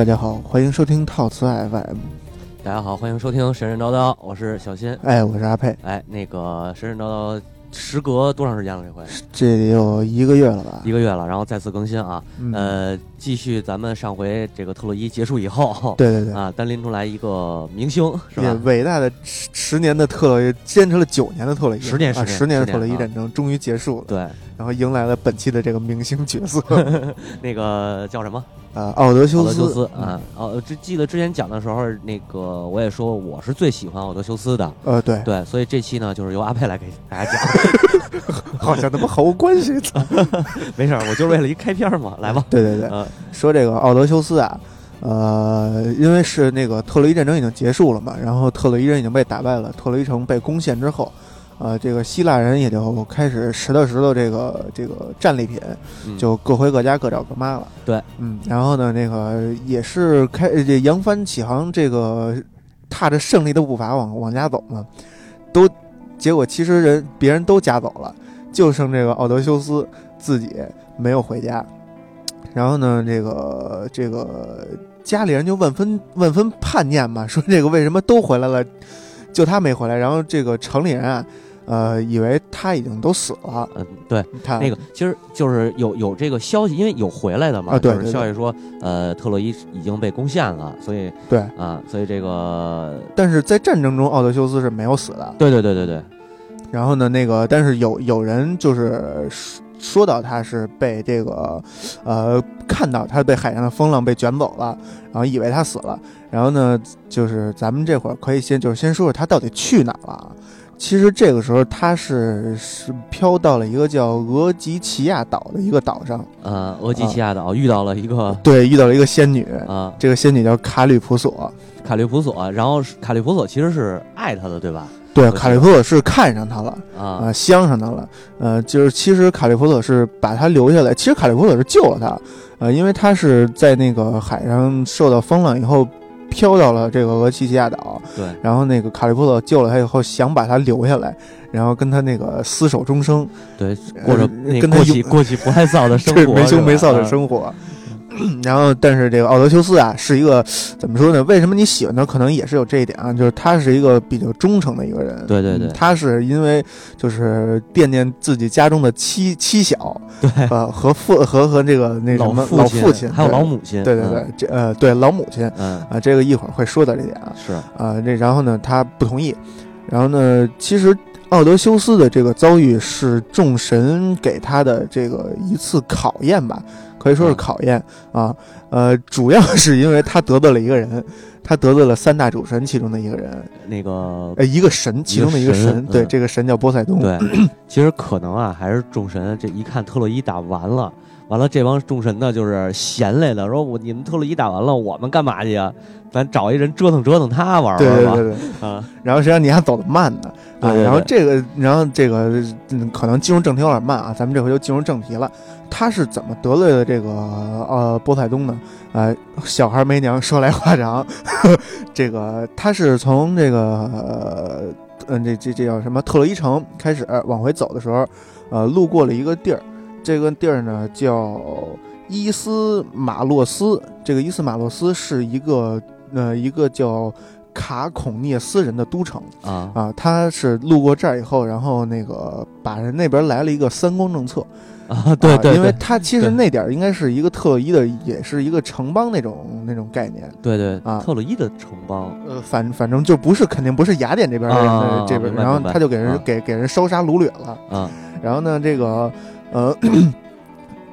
大家好，欢迎收听套词 FM。大家好，欢迎收听神神叨叨，我是小新。哎，我是阿佩。哎，那个神神叨叨，时隔多长时间了？这回这得有一个月了吧？一个月了，然后再次更新啊。嗯呃，继续咱们上回这个特洛伊结束以后，对对对，啊，单拎出来一个明星是吧？伟大的十十年的特洛伊，坚持了九年的特洛伊，十年啊，十年十年的特洛伊战争终于结束了，对，然后迎来了本期的这个明星角色，那个叫什么？呃，奥德修斯。奥德修斯啊。哦，这记得之前讲的时候，那个我也说我是最喜欢奥德修斯的。呃，对，对，所以这期呢，就是由阿佩来给大家讲。好像他妈毫无关系。操 没事儿，我就是为了一开篇嘛，来吧。对对对，呃说这个奥德修斯啊，呃，因为是那个特洛伊战争已经结束了嘛，然后特洛伊人已经被打败了，特洛伊城被攻陷之后，呃，这个希腊人也就开始拾掇拾掇这个这个战利品，嗯就各回各家各找各妈了。对，嗯，然后呢，那个也是开这扬帆起航，这个踏着胜利的步伐往往家走嘛，都结果其实人别人都家走了，就剩这个奥德修斯自己没有回家。然后呢，这个这个家里人就万分万分叛念嘛，说这个为什么都回来了，就他没回来？然后这个城里人啊，呃，以为他已经都死了。嗯，对。他那个其实就是有有这个消息，因为有回来的嘛，就是啊对对消息说，呃，特洛伊已经被攻陷了，所以对，啊，所以这个，但是在战争中，奥德修斯是没有死的。对对对对对，然后呢，那个但是有有人就是说说到他是被这个呃看到他被海上的风浪被卷走了，然后以为他死了。然后呢，就是咱们这会儿可以先就是先说说他到底去哪儿了啊。其实这个时候他是是飘到了一个叫俄吉奇亚岛的一个岛上，呃，俄吉奇亚岛遇到了一个 对，遇到了一个仙女，啊这个仙女叫卡吕普索。卡利普索，然后是卡利普索其实是爱他的，对吧？对，卡吕普索是看上他了。啊啊，相上他了。呃，就是其实卡利普索是把他留下来，其实卡利普索是救了他，呃，因为他是在那个海上受到风浪以后飘到了这个俄西西亚岛，对，然后那个卡利波特救了他以后，想把他留下来，然后跟他那个厮守终生，对，过着呃跟他有过起过起不太臊的生活，没羞没臊的。生活。然后，但是这个奥德修斯啊，是一个怎么说呢？为什么你喜欢他？可能也是有这一点啊，就是他是一个比较忠诚的一个人。对对对。嗯他是因为就是惦念自己家中的妻妻小，对，呃，和父和和这个那什么老父父亲，还有对。老母亲，对对对，这呃对老母亲。嗯，啊，这个一会儿会说到这点啊。是，啊，这然后呢，他不同意，然后呢，其实奥德修斯的这个遭遇是众神给他的这个一次考验吧，可以说是嗯考验啊，呃，主要是因为他得罪了一个人，他得罪了三大主神其中的一个人，那个呃，一个神其中的一个神神，对，嗯这个神叫波塞冬，对，其实可能啊，还是众神这一看特洛伊打完了，完了这帮众神呢就是闲来的，说我你们特洛伊打完了，我们干嘛去啊？咱找一人折腾折腾他玩对玩吧。对对对。啊，然后实际上你还走得慢呢，啊，然后这个，然后这个，嗯，可能进入正题有点慢啊，咱们这回就进入正题了。他是怎么得罪的这个呃波塞冬呢？呃，小孩没娘，说来话长。这个他是从这个呃嗯这这这叫什么特洛伊城开始往回走的时候，呃，路过了一个地儿，这个地儿呢叫伊斯马洛斯。这个伊斯马洛斯是一个呃一个叫卡孔涅斯人的都城。啊，啊，他是路过这儿以后，然后那个把人那边来了一个三光政策。啊，对对，啊因为对他其实那点儿应该是一个特洛伊的，也是一个城邦那种那种概念。对对啊。特洛伊的城邦，呃，反反正就不是肯定不是雅典这边的这边，然后他就给人、啊给给人烧杀掳掠了。啊，然后呢，这个呃，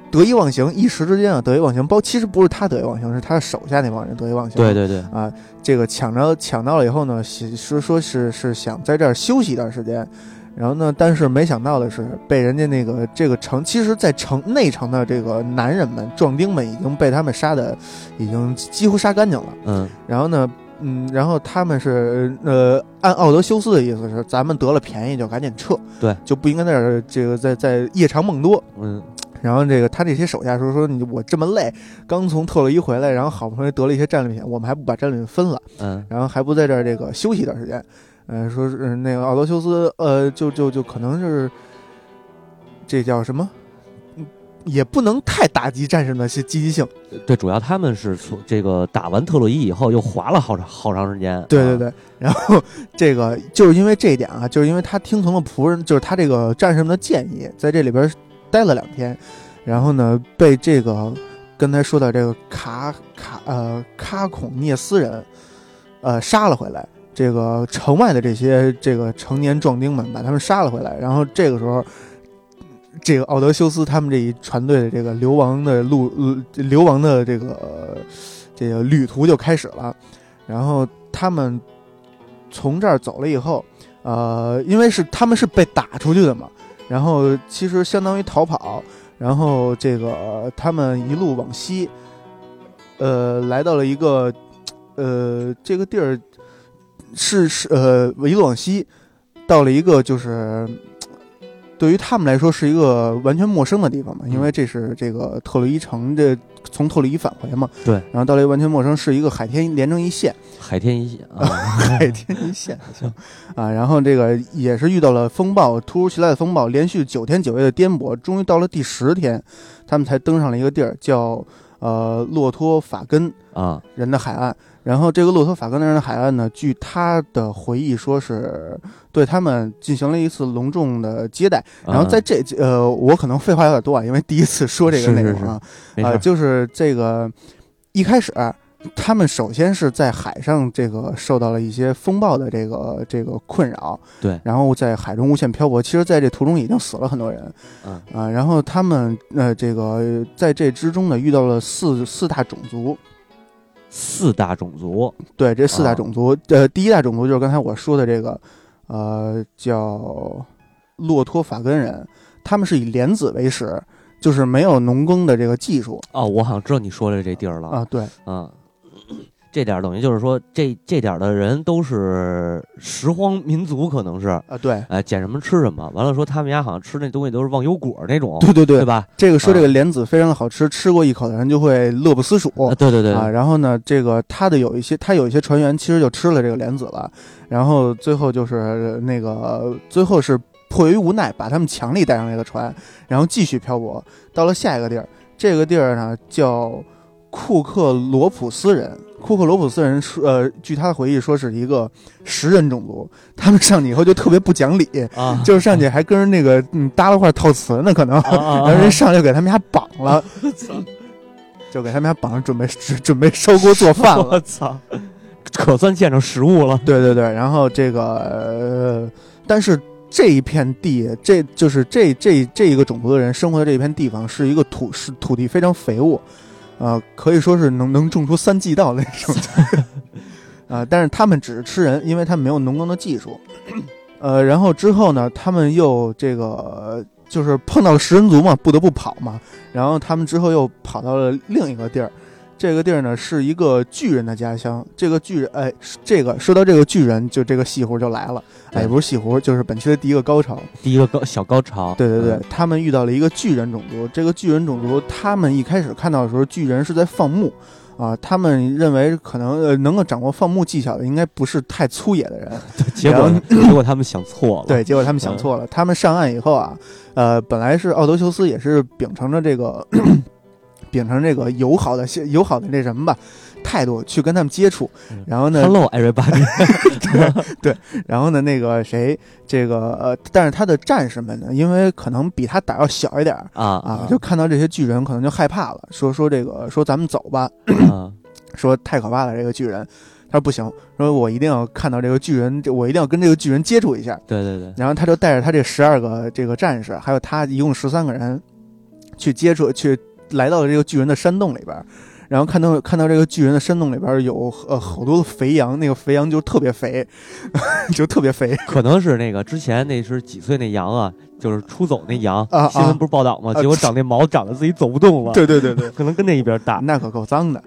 得意忘形，一时之间啊，得意忘形。包其实不是他得意忘形，是他手下那帮人得意忘形。对对对，啊，这个抢着抢到了以后呢，是是说是是想在这儿休息一段时间。然后呢，但是没想到的是，被人家那个这个城，其实，在城内城的这个男人们、壮丁们已经被他们杀的，已经几乎杀干净了。嗯然后呢，嗯，然后他们是呃，按奥德修斯的意思是，咱们得了便宜就赶紧撤，对，就不应该在这儿这个在在夜长梦多。嗯 然后这个他这些手下说说你我这么累，刚从特洛伊回来，然后好不容易得了一些战利品，我们还不把战利品分了，嗯然后还不在这儿这个休息一段时间，嗯、说是、嗯那个奥德修斯，呃，就就就可能是这叫什么？嗯也不能太打击战士们些积极性。对，主要他们是从这个打完特洛伊以后又滑了好长好长时间。对对对，然后这个就是因为这一点啊，就是因为他听从了仆人，就是他这个战士们的建议，在这里边待了两天，然后呢被这个刚才说的这个卡卡呃卡孔涅斯人呃杀了回来。这个城外的这些这个成年壮丁们把他们杀了回来，然后这个时候，这个奥德修斯他们这一船队的这个流亡的路呃流亡的这个这个旅途就开始了，然后他们从这儿走了以后，呃，因为是他们是被打出去的嘛，然后其实相当于逃跑，然后这个他们一路往西，呃，来到了一个呃这个地儿。是是呃，一路往西，到了一个就是对于他们来说是一个完全陌生的地方嘛，因为这是这个特洛伊城，这从特洛伊返回嘛。对。然后到了一个完全陌生，是一个海天连成一线。海天一线 啊，海天一线行啊。然后这个也是遇到了风暴，突如其来的风暴，连续九天九夜的颠簸，终于到了第十天，他们才登上了一个地儿，叫呃洛托法根啊人的海岸。然后这个骆驼法根人的海岸呢，据他的回忆说是对他们进行了一次隆重的接待。然后在这呃，我可能废话有点多啊，因为第一次说这个内容啊，啊，就是这个一开始他们首先是在海上这个受到了一些风暴的这个这个困扰，对，然后在海中无限漂泊。其实在这途中已经死了很多人，嗯啊，然后他们呃这个在这之中呢遇到了四四大种族。四大种族，对，这四大种族，呃，第一大种族就是刚才我说的这个，呃，叫洛托法根人，他们是以莲子为食，就是没有农耕的这个技术。哦，我好像知道你说的这地儿了啊，对，啊。这点等于就是说，这这点的人都是拾荒民族，可能是啊，对，哎，捡什么吃什么。完了说他们家好像吃那东西都是忘忧果那种，对对对，对吧？这个说这个莲子非常的好吃，吃过一口的人就会乐不思蜀。对对对啊，然后呢，这个他的有一些，他有一些船员其实就吃了这个莲子了，然后最后就是那个最后是迫于无奈，把他们强力带上这个船，然后继续漂泊到了下一个地儿。这个地儿呢叫库克罗普斯人。库克罗普斯人说，呃，据他的回忆说是一个食人种族，他们上去以后就特别不讲理啊，就是上去还跟人那个嗯搭了块套瓷呢，可能，然后人上来 就给他们家绑了，就给他们家绑上，准备准备烧锅做饭了。我操，可算见着食物了。对对对，然后这个，呃，但是这一片地，这就是这这这一个种族的人生活的这一片地方，是一个土是土地非常肥沃。啊，可以说是能能种出三季稻那种，啊，但是他们只是吃人，因为他们没有农耕的技术，呃，然后之后呢，他们又这个就是碰到了食人族嘛，不得不跑嘛，然后他们之后又跑到了另一个地儿。这个地儿呢是一个巨人的家乡。这个巨人，哎，这个说到这个巨人，就这个戏胡就来了。哎，不是戏胡，就是本期的第一个高潮，第一个高小高潮。对对对，他们遇到了一个巨人种族。这个巨人种族，他们一开始看到的时候，巨人是在放牧，啊，他们认为可能呃能够掌握放牧技巧的，应该不是太粗野的人。结果 结果他们想错了。对，结果他们想错了。他们上岸以后啊，呃，本来是奥德修斯也是秉承着这个。秉承这个友好的、友好的那什么吧态度去跟他们接触，然后呢，Hello everybody，对，然后呢，那个谁，这个呃，但是他的战士们呢，因为可能比他胆要小一点啊啊，就看到这些巨人，可能就害怕了，说说这个，说咱们走吧，说太可怕了，这个巨人，他说不行，说我一定要看到这个巨人，我一定要跟这个巨人接触一下，对对对，然后他就带着他这十二个这个战士，还有他一共十三个人，去接触去。来到了这个巨人的山洞里边，然后看到看到这个巨人的山洞里边有呃好多的肥羊，那个肥羊就特别肥，就特别肥。可能是那个之前那是几岁那羊啊，就是出走那羊啊，新闻不是报道吗？结果长那毛长得自己走不动了。对对对对，可能跟那一边大，那可够脏的。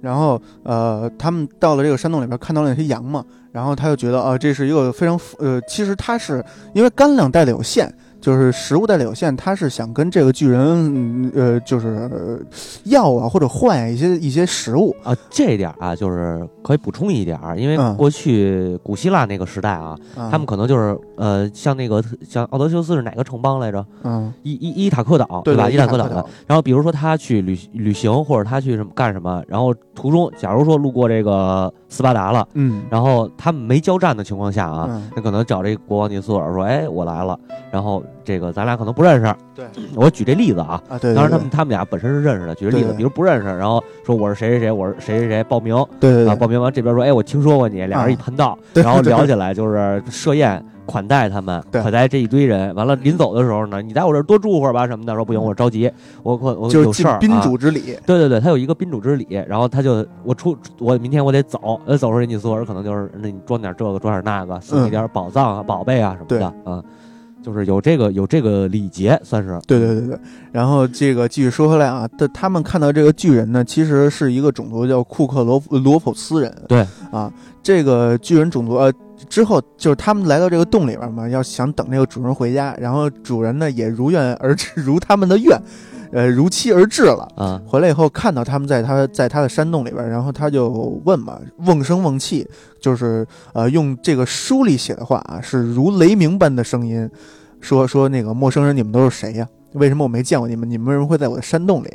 然后呃，他们到了这个山洞里边，看到了那些羊嘛，然后他就觉得啊，这是一个非常呃，其实他是因为干粮带的有限。就是食物带来有限，他是想跟这个巨人，嗯呃，就是呃要啊或者换一些一些食物。啊，这一点啊，就是可以补充一点儿，因为嗯过去古希腊那个时代啊，啊他们可能就是呃，像那个像奥德修斯是哪个城邦来着？嗯，伊伊伊塔克岛吧？对吧伊塔克岛的。然后比如说他去旅旅行，或者他去什么干什么，然后途中假如说路过这个斯巴达了，嗯然后他们没交战的情况下啊，嗯那可能找这个国王尼索尔说：“哎，我来了。”然后这个咱俩可能不认识。对，我举这例子啊。啊，对，对当然，他们他们俩本身是认识的。举个例子，对对比如不认识，然后说我是谁谁谁，我是谁谁谁，报名啊，对对啊报名完这边说，哎，我听说过你，俩人一盘道，对然后聊起来就是设宴款待他们，对款待这一堆人。完了，临走的时候呢，你在我这儿多住会儿吧什么的。说不行，我着急，我我我就有事儿、宾啊。主之礼。对对对，他有一个宾主之礼，然后他就我出我明天我得走，呃，走时候人家所有人可能就是那你装点这个装点那个，送你点宝藏啊、宝贝啊什么的啊，就是有这个有这个礼节，算是对对对对，然后这个继续说回来啊，他他们看到这个巨人呢，其实是一个种族叫库克罗罗普斯人。对啊，这个巨人种族呃之后就是他们来到这个洞里边嘛，要想等这个主人回家，然后主人呢也如愿而至，如他们的愿，呃如期而至了。啊，回来以后看到他们在他在他的山洞里边，然后他就问嘛，瓮声瓮气，就是呃用这个书里写的话啊，是如雷鸣般的声音，说说那个陌生人你们都是谁呀、为什么我没见过你们？你们为什么会在我的山洞里？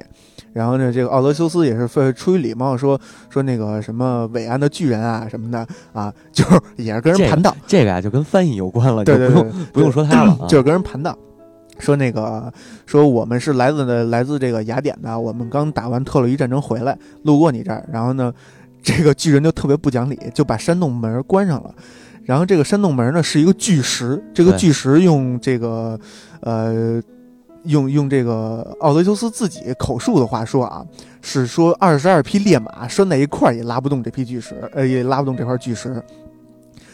然后呢，这个奥德修斯也是非出于礼貌说说那个什么伟岸的巨人啊什么的啊，就是也是跟人盘道，这个啊就跟翻译有关了，对对对就不用，不用说他了啊，就是跟人盘道，说那个说我们是来自的来自这个雅典的，我们刚打完特洛伊战争回来，路过你这儿，然后呢，这个巨人就特别不讲理，就把山洞门关上了。然后这个山洞门呢是一个巨石，这个巨石用这个呃。用用这个奥德修斯自己口述的话说啊，是说二十二匹烈马拴在一块儿也拉不动这批巨石，呃，也拉不动这块巨石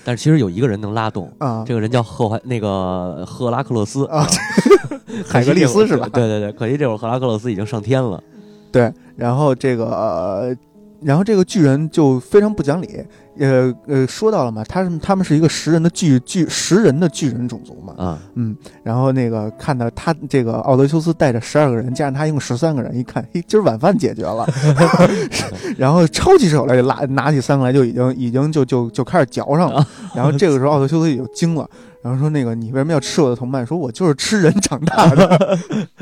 但是其实有一个人能拉动，啊。这个人叫赫怀那个赫拉克勒斯啊 海格力斯是吧？对对对，可惜这会儿赫拉克勒斯已经上天了。对，然后这个，呃然后这个巨人就非常不讲理，呃呃，说到了嘛，他是他们是一个食人的巨巨食人的巨人种族嘛，啊，嗯，然后那个看到他这个奥德修斯带着十二个人，加上他一共十三个人，一看，嘿，今儿晚饭解决了，然后抄起手来就拉拿起三个来就已经已经就就就开始嚼上了，然后这个时候奥德修斯也就惊了。然后说那个你为什么要吃我的同伴？说我就是吃人长大的。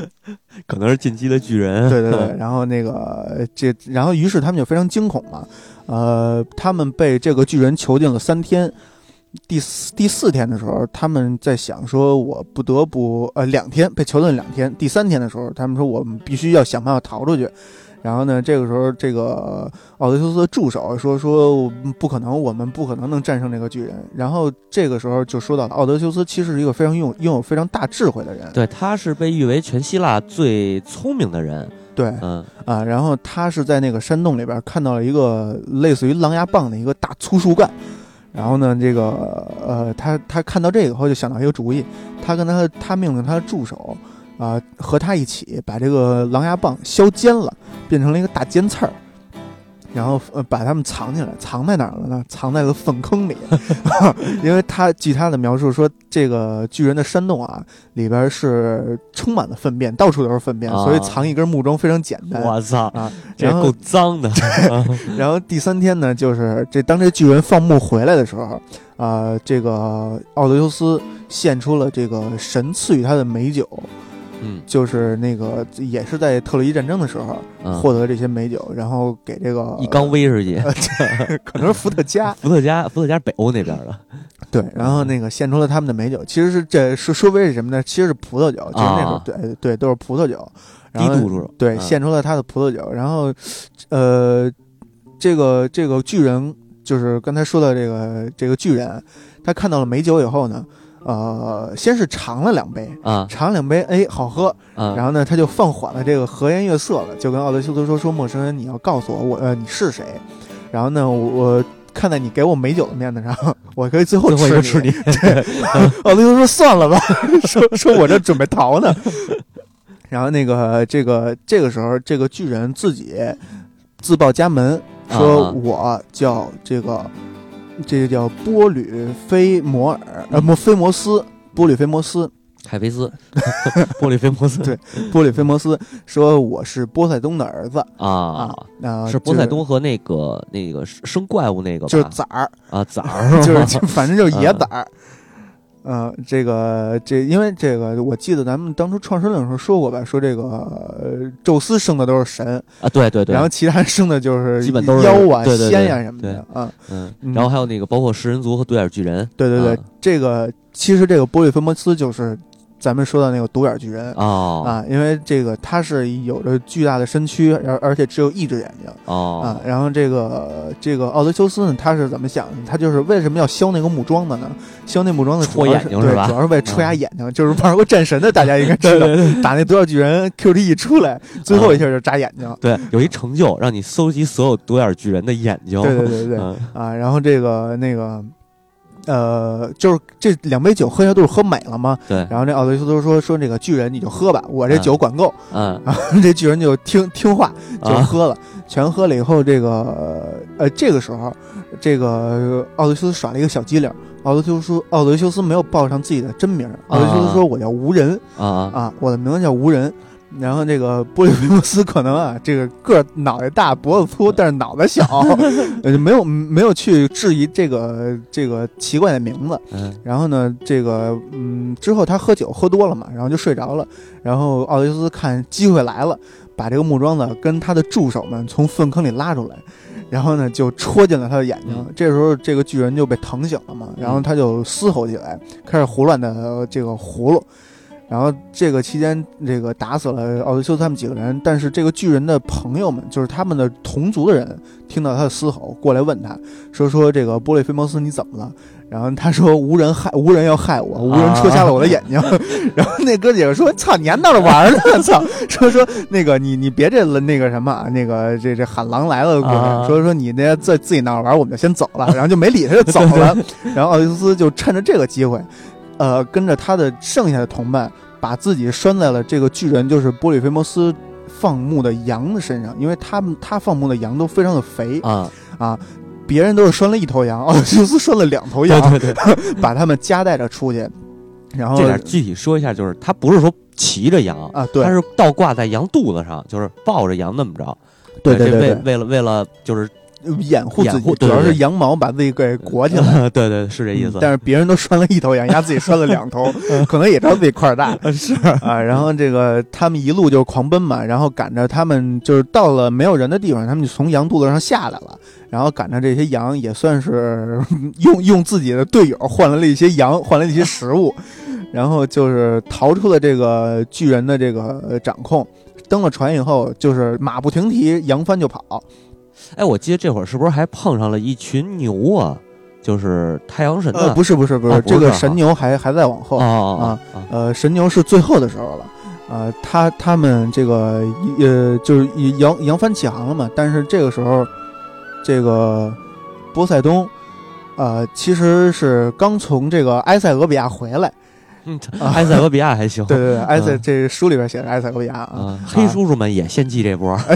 可能是进击的巨人。对对对，然后那个这，然后于是他们就非常惊恐嘛，呃，他们被这个巨人囚禁了三天，第四第四天的时候，他们在想说，我不得不呃两天被囚禁两天，第三天的时候，他们说我们必须要想办法逃出去。然后呢，这个时候，这个奥德修斯的助手说说不可能，我们不可能能战胜这个巨人。然后这个时候就说到了，奥德修斯其实是一个非常拥有拥有非常大智慧的人。对，他是被誉为全希腊最聪明的人。对，嗯，啊，然后他是在那个山洞里边看到了一个类似于狼牙棒的一个大粗树干，然后呢，这个呃，他他看到这个以后就想到一个主意，他跟他他命令他的助手啊、和他一起把这个狼牙棒削尖了，变成了一个大尖刺儿。然后呃把他们藏起来，藏在哪儿了呢？藏在了粪坑里，因为他据他的描述说，这个巨人的山洞啊，里边是充满了粪便，到处都是粪便，啊所以藏一根木桩非常简单。我操，啊，这够脏的。然后第三天呢，就是这当这巨人放牧回来的时候，啊、这个奥德修斯献出了这个神赐予他的美酒，嗯。就是那个也是在特洛伊战争的时候嗯，获得这些美酒，然后给这个一缸威士忌，可能是伏特加，伏特加，伏特加是北欧那边的。对，然后那个献出了他们的美酒，其实是这是说为是什么呢？其实是葡萄酒，其实那时候、啊。对对都是葡萄酒，然后低度数，对，嗯。献出了他的葡萄酒，然后，呃，这个这个巨人就是刚才说的这个这个巨人，他看到了美酒以后呢，呃，先是尝了两杯，啊尝了两杯，哎，好喝，啊，然后呢，他就放缓了这个和颜悦色了，就跟奥德修斯说：“说陌生人，你要告诉我，我呃你是谁？然后呢，我我看在你给我美酒的面子上，我可以最后最后吃你。你，奥德修斯说：“算了吧，说说我这准备逃呢。”然后那个这个这个时候，这个巨人自己自报家门，说啊我叫这个这个叫波吕菲摩尔，呃，摩菲摩斯，波吕菲摩斯。海菲斯，波吕菲摩斯，对波吕菲摩斯说我是波塞冬的儿子。啊啊，是波塞冬和那个那个生怪物那个吧，就是崽儿，啊崽儿，就是就反正就是野崽儿。嗯，这个这因为这个，我记得咱们当初创世论的时候说过吧，说这个呃宙斯生的都是神，啊，对对对，然后其他人生的就是基本都是妖啊、仙呀什么的对啊。嗯，嗯然后还有那个包括食人族和独眼巨人，对对对，啊这个其实这个波利芬摩斯就是咱们说的那个独眼巨人。哦啊，因为这个他是有着巨大的身躯，而而且只有一只眼睛啊哦。然后这个这个奥德修斯呢，他是怎么想的？他就是为什么要削那个木桩的呢？削那木桩的主戳眼睛是吧主要是为戳瞎眼睛。就是玩过战神的，大家应该知道，打那独眼巨人 Q T 一出来，最后一下就扎眼睛。对，有一成就让你搜集所有独眼巨人的眼睛。对对对对嗯啊，然后这个那个。呃，就是这两杯酒喝下肚喝美了嘛，对，然后这奥德修斯说说那个巨人你就喝吧，我这嗯。酒管够，嗯。然后这巨人就听听话，就啊喝了，全喝了以后，这个呃，这个时候，这个奥德修斯耍了一个小机灵。奥德修斯奥德修斯没有报上自己的真名，奥德修斯说：“我叫无人啊。啊啊，我的名字叫无人。”然后这个波利菲摩斯可能啊，这个个儿脑袋大脖子粗，但是脑袋小，呃就没有没有去质疑这个这个奇怪的名字。嗯然后呢，这个嗯，之后他喝酒喝多了嘛，然后就睡着了。然后奥德修斯看机会来了，把这个木桩子跟他的助手们从粪坑里拉出来，然后呢就戳进了他的眼睛。嗯这时候这个巨人就被疼醒了嘛，然后他就嘶吼起来，开始胡乱的这个葫芦。然后这个期间，这个打死了奥德修斯他们几个人，但是这个巨人的朋友们，就是他们的同族的人，听到他的嘶吼，过来问他说：“说这个波利菲摩斯你怎么了？”然后他说：“无人害，无人要害我，无人戳瞎了我的眼睛。然后那哥几个说：“操，你还闹着玩呢！操！说说那个你你别这那个什么啊，那个这这喊狼来了说说你那自自己闹着玩，我们就先走了。然后就没理他就走了。然后奥修斯就趁着这个机会，呃，跟着他的剩下的同伴，把自己拴在了这个巨人，就是波利菲摩斯放牧的羊的身上，因为他们他放牧的羊都非常的肥啊，啊。别人都是拴了一头羊，奥修斯拴了两头羊，对对对，把他们夹带着出去，然后这点具体说一下，就是他不是说骑着羊，啊，对他是倒挂在羊肚子上，就是抱着羊那么着。这对对对对，为为了为了就是掩护自己，主要是羊毛把自己给裹起来。对对是这意思。嗯但是别人都拴了一头羊，丫自己拴了两头，可能也知道自己块儿大 是啊。然后这个他们一路就狂奔嘛，然后赶着他们就是到了没有人的地方，他们就从羊肚子上下来了，然后赶着这些羊也算是用用自己的队友换来了一些羊，换来了一些食物，然后就是逃出了这个巨人的这个呃掌控。登了船以后，就是马不停蹄，扬帆就跑。哎，我记得这会儿是不是还碰上了一群牛啊？就是太阳神呃，不是不是不是，啊不是啊这个神牛还还在往后哦哦哦哦呃，神牛是最后的时候了，呃，他他们这个呃就是扬扬帆起航了嘛，但是这个时候，这个波塞冬，呃，其实是刚从这个埃塞俄比亚回来，嗯，埃塞俄比亚还行。对对对，埃塞嗯这书里边写的埃塞俄比亚啊，啊，黑叔叔们也献祭这波。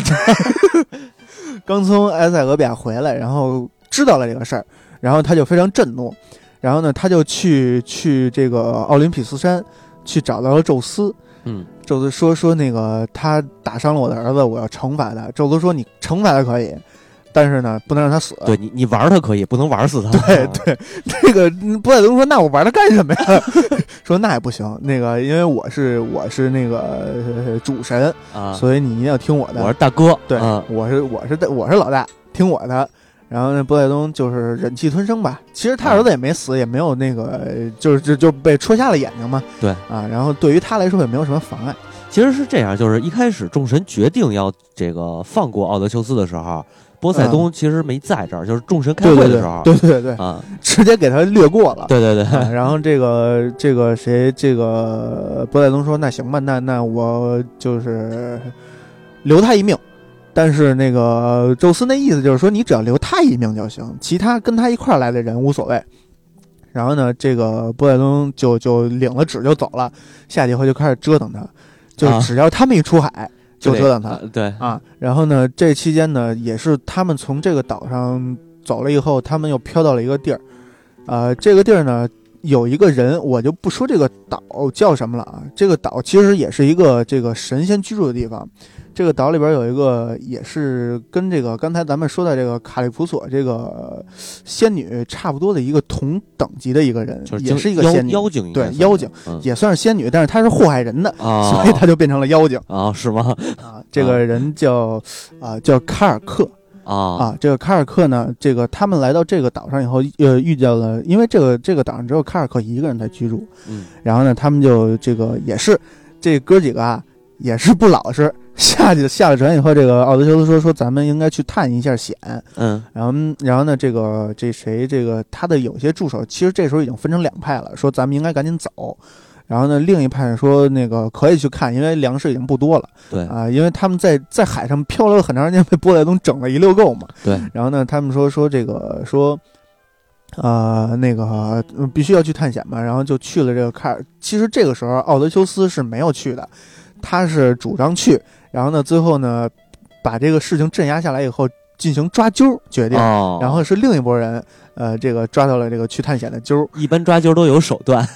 刚从埃塞俄比亚回来，然后知道了这个事儿，然后他就非常震怒，然后呢，他就去去这个奥林匹斯山去找到了宙斯，嗯宙斯说说那个他打伤了我的儿子，我要惩罚他。宙斯说你惩罚他可以，但是呢不能让他死。对你，你玩他可以，不能玩死他。对对，这个波塞冬说那我玩他干什么呀？说那也不行，那个因为我是我是那个、呃主神，啊，所以你一定要听我的。我是大哥。对，嗯我是我是我是老大，听我的。然后那波塞冬就是忍气吞声吧。其实他儿子也没死，也没有那个，就是就就被戳瞎了眼睛嘛。对啊，然后对于他来说也没有什么妨碍。其实是这样，就是一开始众神决定要这个放过奥德修斯的时候，波塞冬其实没在这儿，就是众神开会的时候，对对对，啊，直接给他略过了。对对对，啊然后这个这个谁，这个波塞冬说：“那行吧，那那我就是留他一命。”但是那个宙斯那意思就是说，你只要留他一命就行，其他跟他一块儿来的人无所谓。然后呢，这个波塞冬就就领了旨就走了，下去以后就开始折腾他，就啊只要他们一出海就折腾他。呃对，啊，然后呢，这期间呢，也是他们从这个岛上走了以后，他们又飘到了一个地儿，呃，这个地儿呢，有一个人，我就不说这个岛叫什么了啊。这个岛其实也是一个这个神仙居住的地方。这个岛里边有一个，也是跟这个刚才咱们说的这个卡利普索这个仙女差不多的一个同等级的一个人，就是也是一个妖仙女，妖精对妖精嗯也算是仙女，但是她是祸害人的，啊，所以她就变成了妖精啊是吗？啊。这个人叫啊、叫卡尔克。啊啊，这个卡尔克呢，这个他们来到这个岛上以后，呃，遇见了，因为这个这个岛上只有卡尔克一个人在居住，嗯然后呢，他们就这个也是这哥几个啊，也是不老实，下去下了船以后，这个奥德修斯说说咱们应该去探一下险，嗯然后然后呢，这个这谁这个他的有些助手，其实这时候已经分成两派了，说咱们应该赶紧走。然后呢，另一派说那个可以去看，因为粮食已经不多了对啊、因为他们在在海上漂流了很长时间，被波塞冬整了一溜够嘛。对，然后呢，他们说说这个说，呃，那个呃必须要去探险嘛，然后就去了这个卡尔。其实这个时候奥德修斯是没有去的，他是主张去，然后呢，最后呢，把这个事情镇压下来以后，进行抓阄决定，哦，然后是另一拨人，呃，这个抓到了这个去探险的阄，一般抓阄都有手段，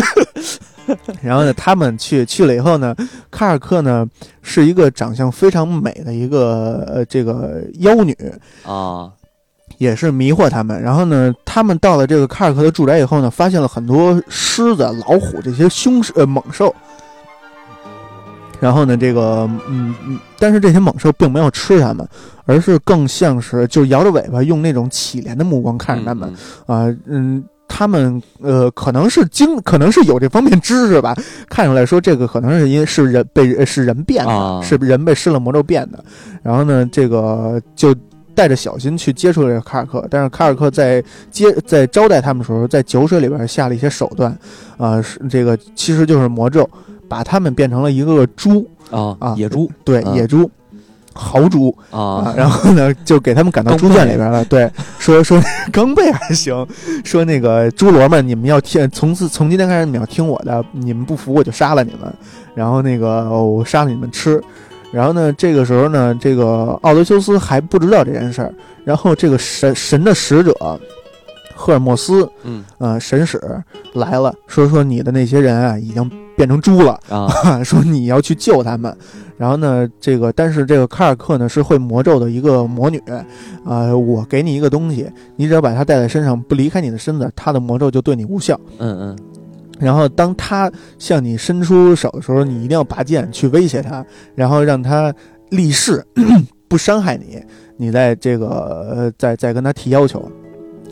然后呢，他们去去了以后呢，卡尔克呢是一个长相非常美的一个呃这个妖女，啊也是迷惑他们。然后呢，他们到了这个卡尔克的住宅以后呢，发现了很多狮子、老虎这些凶呃猛兽。然后呢，这个嗯嗯，但是这些猛兽并没有吃他们，而是更像是就摇着尾巴，用那种乞怜的目光看着他们。嗯啊，嗯，他们呃，可能是经，可能是有这方面知识吧。看出来说，这个可能是因为是人被呃是人变的，啊是人被施了魔咒变的。然后呢，这个就带着小心去接触这个卡尔克，但是卡尔克在接在招待他们的时候，在酒水里边下了一些手段，啊、是这个其实就是魔咒，把他们变成了一个个猪，啊啊野猪对，啊野猪。豪猪啊啊，然后呢，就给他们赶到猪圈里边了。对，说说 刚背还行，说那个猪罗们，你们要听，从此从今天开始你们要听我的，你们不服我就杀了你们，然后那个、哦我杀了你们吃。然后呢，这个时候呢，这个奥德修斯还不知道这件事儿。然后这个神神的使者赫尔墨斯，嗯呃，神使来了，说说你的那些人啊，已经变成猪了。啊 说你要去救他们，然后呢，这个但是这个卡尔克呢是会魔咒的一个魔女，啊、我给你一个东西，你只要把它带在身上，不离开你的身子，它的魔咒就对你无效。嗯嗯然后当他向你伸出手的时候，你一定要拔剑去威胁他，然后让他立誓 不伤害你，你再这个呃再再跟他提要求。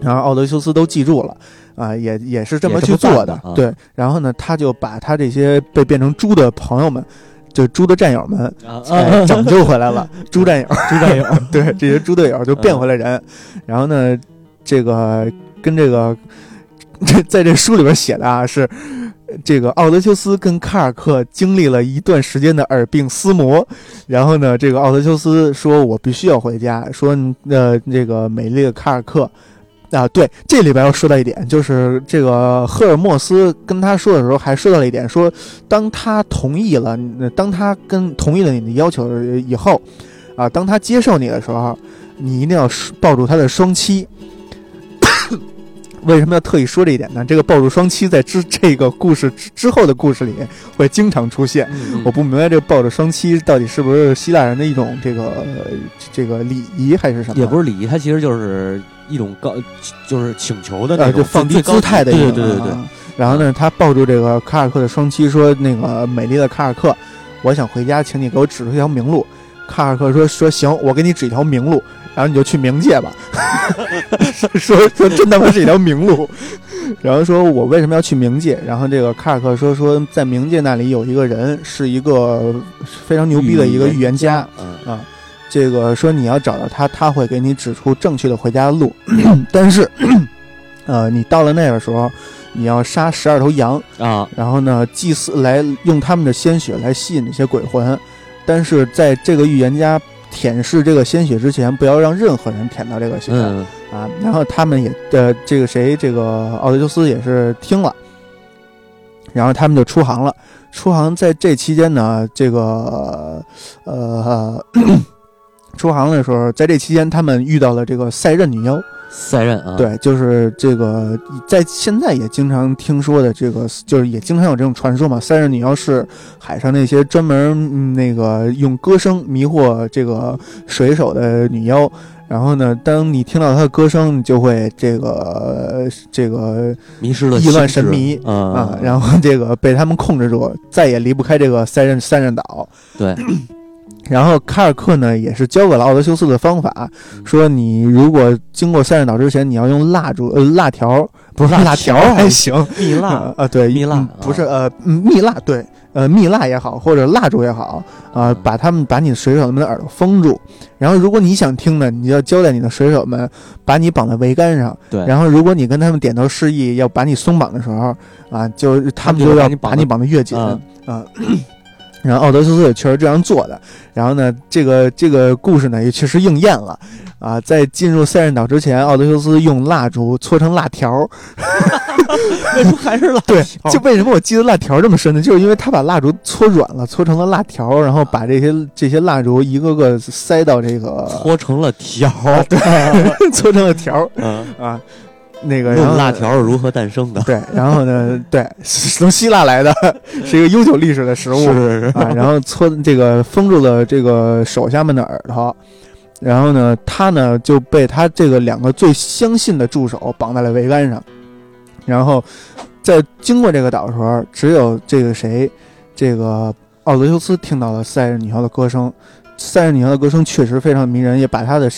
然后奥德修斯都记住了，啊、也也是这么去做的对。然后呢，他就把他这些被变成猪的朋友们，就猪的战友们，啊哎，拯救回来了，猪战友，猪战友对，这些猪队友就变回来人。然后呢，这个跟这个这在这书里边写的啊是。这个奥德修斯跟卡尔克经历了一段时间的耳鬓厮磨，然后呢，这个奥德修斯说：“我必须要回家。”说：“呃，这个美丽的卡尔克，啊，对，这里边要说到一点，就是这个赫尔墨斯跟他说的时候，还说到了一点，说当他同意了，呃当他跟同意了你的要求以后，啊，当他接受你的时候，你一定要抱住他的双膝。为什么要特意说这一点呢？这个抱住双膝在之这个故事之之后的故事里会经常出现。嗯我不明白这个抱着双膝到底是不是希腊人的一种这个呃这个礼仪还是什么？也不是礼仪，它其实就是一种高，就是请求的那呃，种就放低姿态的一种。对对对对然后呢，他抱住这个卡尔克的双膝，说：“那个美丽的卡尔克，我想回家，请你给我指出一条明路。”卡尔克说：“说行，我给你指一条明路，然后你就去冥界吧。说”说真他妈是一条明路。然后说我为什么要去冥界？然后这个卡尔克说说在冥界那里有一个人是一个非常牛逼的一个预言家，嗯啊，这个说你要找到他，他会给你指出正确的回家的路。但是，呃，你到了那个时候，你要杀十二头羊，啊然后呢，祭祀来用他们的鲜血来吸引这些鬼魂。但是在这个预言家舔舐这个鲜血之前，不要让任何人舔到这个血、嗯啊。然后他们也呃，这个谁，这个奥德修斯也是听了，然后他们就出航了。出航在这期间呢，这个呃，出航的时候，在这期间他们遇到了这个赛壬女妖赛壬啊，，对，就是这个在现在也经常听说的这个，就是也经常有这种传说嘛。赛壬女妖是海上那些专门、嗯那个用歌声迷惑这个水手的女妖。然后呢，当你听到她的歌声，你就会这个这个迷失了意乱神迷啊啊，然后这个被他们控制住，再也离不开这个赛壬赛壬岛。对，然后卡尔克呢，也是教给了奥德修斯的方法，说你如果经过赛壬岛之前，你要用蜡烛呃蜡条，不是蜡蜡条条还行，蜜蜡。啊、呃对蜜蜡嗯不是呃嗯蜜蜡对呃蜜蜡也好，或者蜡烛也好啊、嗯。把他们把你的水手们的耳朵封住，然后如果你想听呢，你就要交代你的水手们把你绑在桅杆上，对，然后如果你跟他们点头示意要把你松绑的时候啊，就他们就就要把你绑得把你绑得越紧嗯。啊。然后奥德修斯也确实这样做的，然后呢，这个这个故事呢也确实应验了，啊，在进入塞壬岛之前，奥德修斯用蜡烛搓成辣条，为什么还是蜡对，就为什么我记得辣条这么深呢？就是因为他把蜡烛搓软了，搓成了辣条，然后把这些这些蜡烛一个个塞到这个，搓成了条对，搓成了条嗯，啊，那个然后辣条是如何诞生的？对，然后呢，对，是从希腊来的，是一个悠久历史的食物是是是，啊。然后搓这个封住了这个手下们的耳朵，然后呢，他呢就被他这个两个最相信的助手绑在了桅杆上，然后在经过这个岛的时候，只有这个谁，这个奥德修斯听到了塞壬女妖的歌声。塞壬女妖的歌声确实非常迷人，也把他的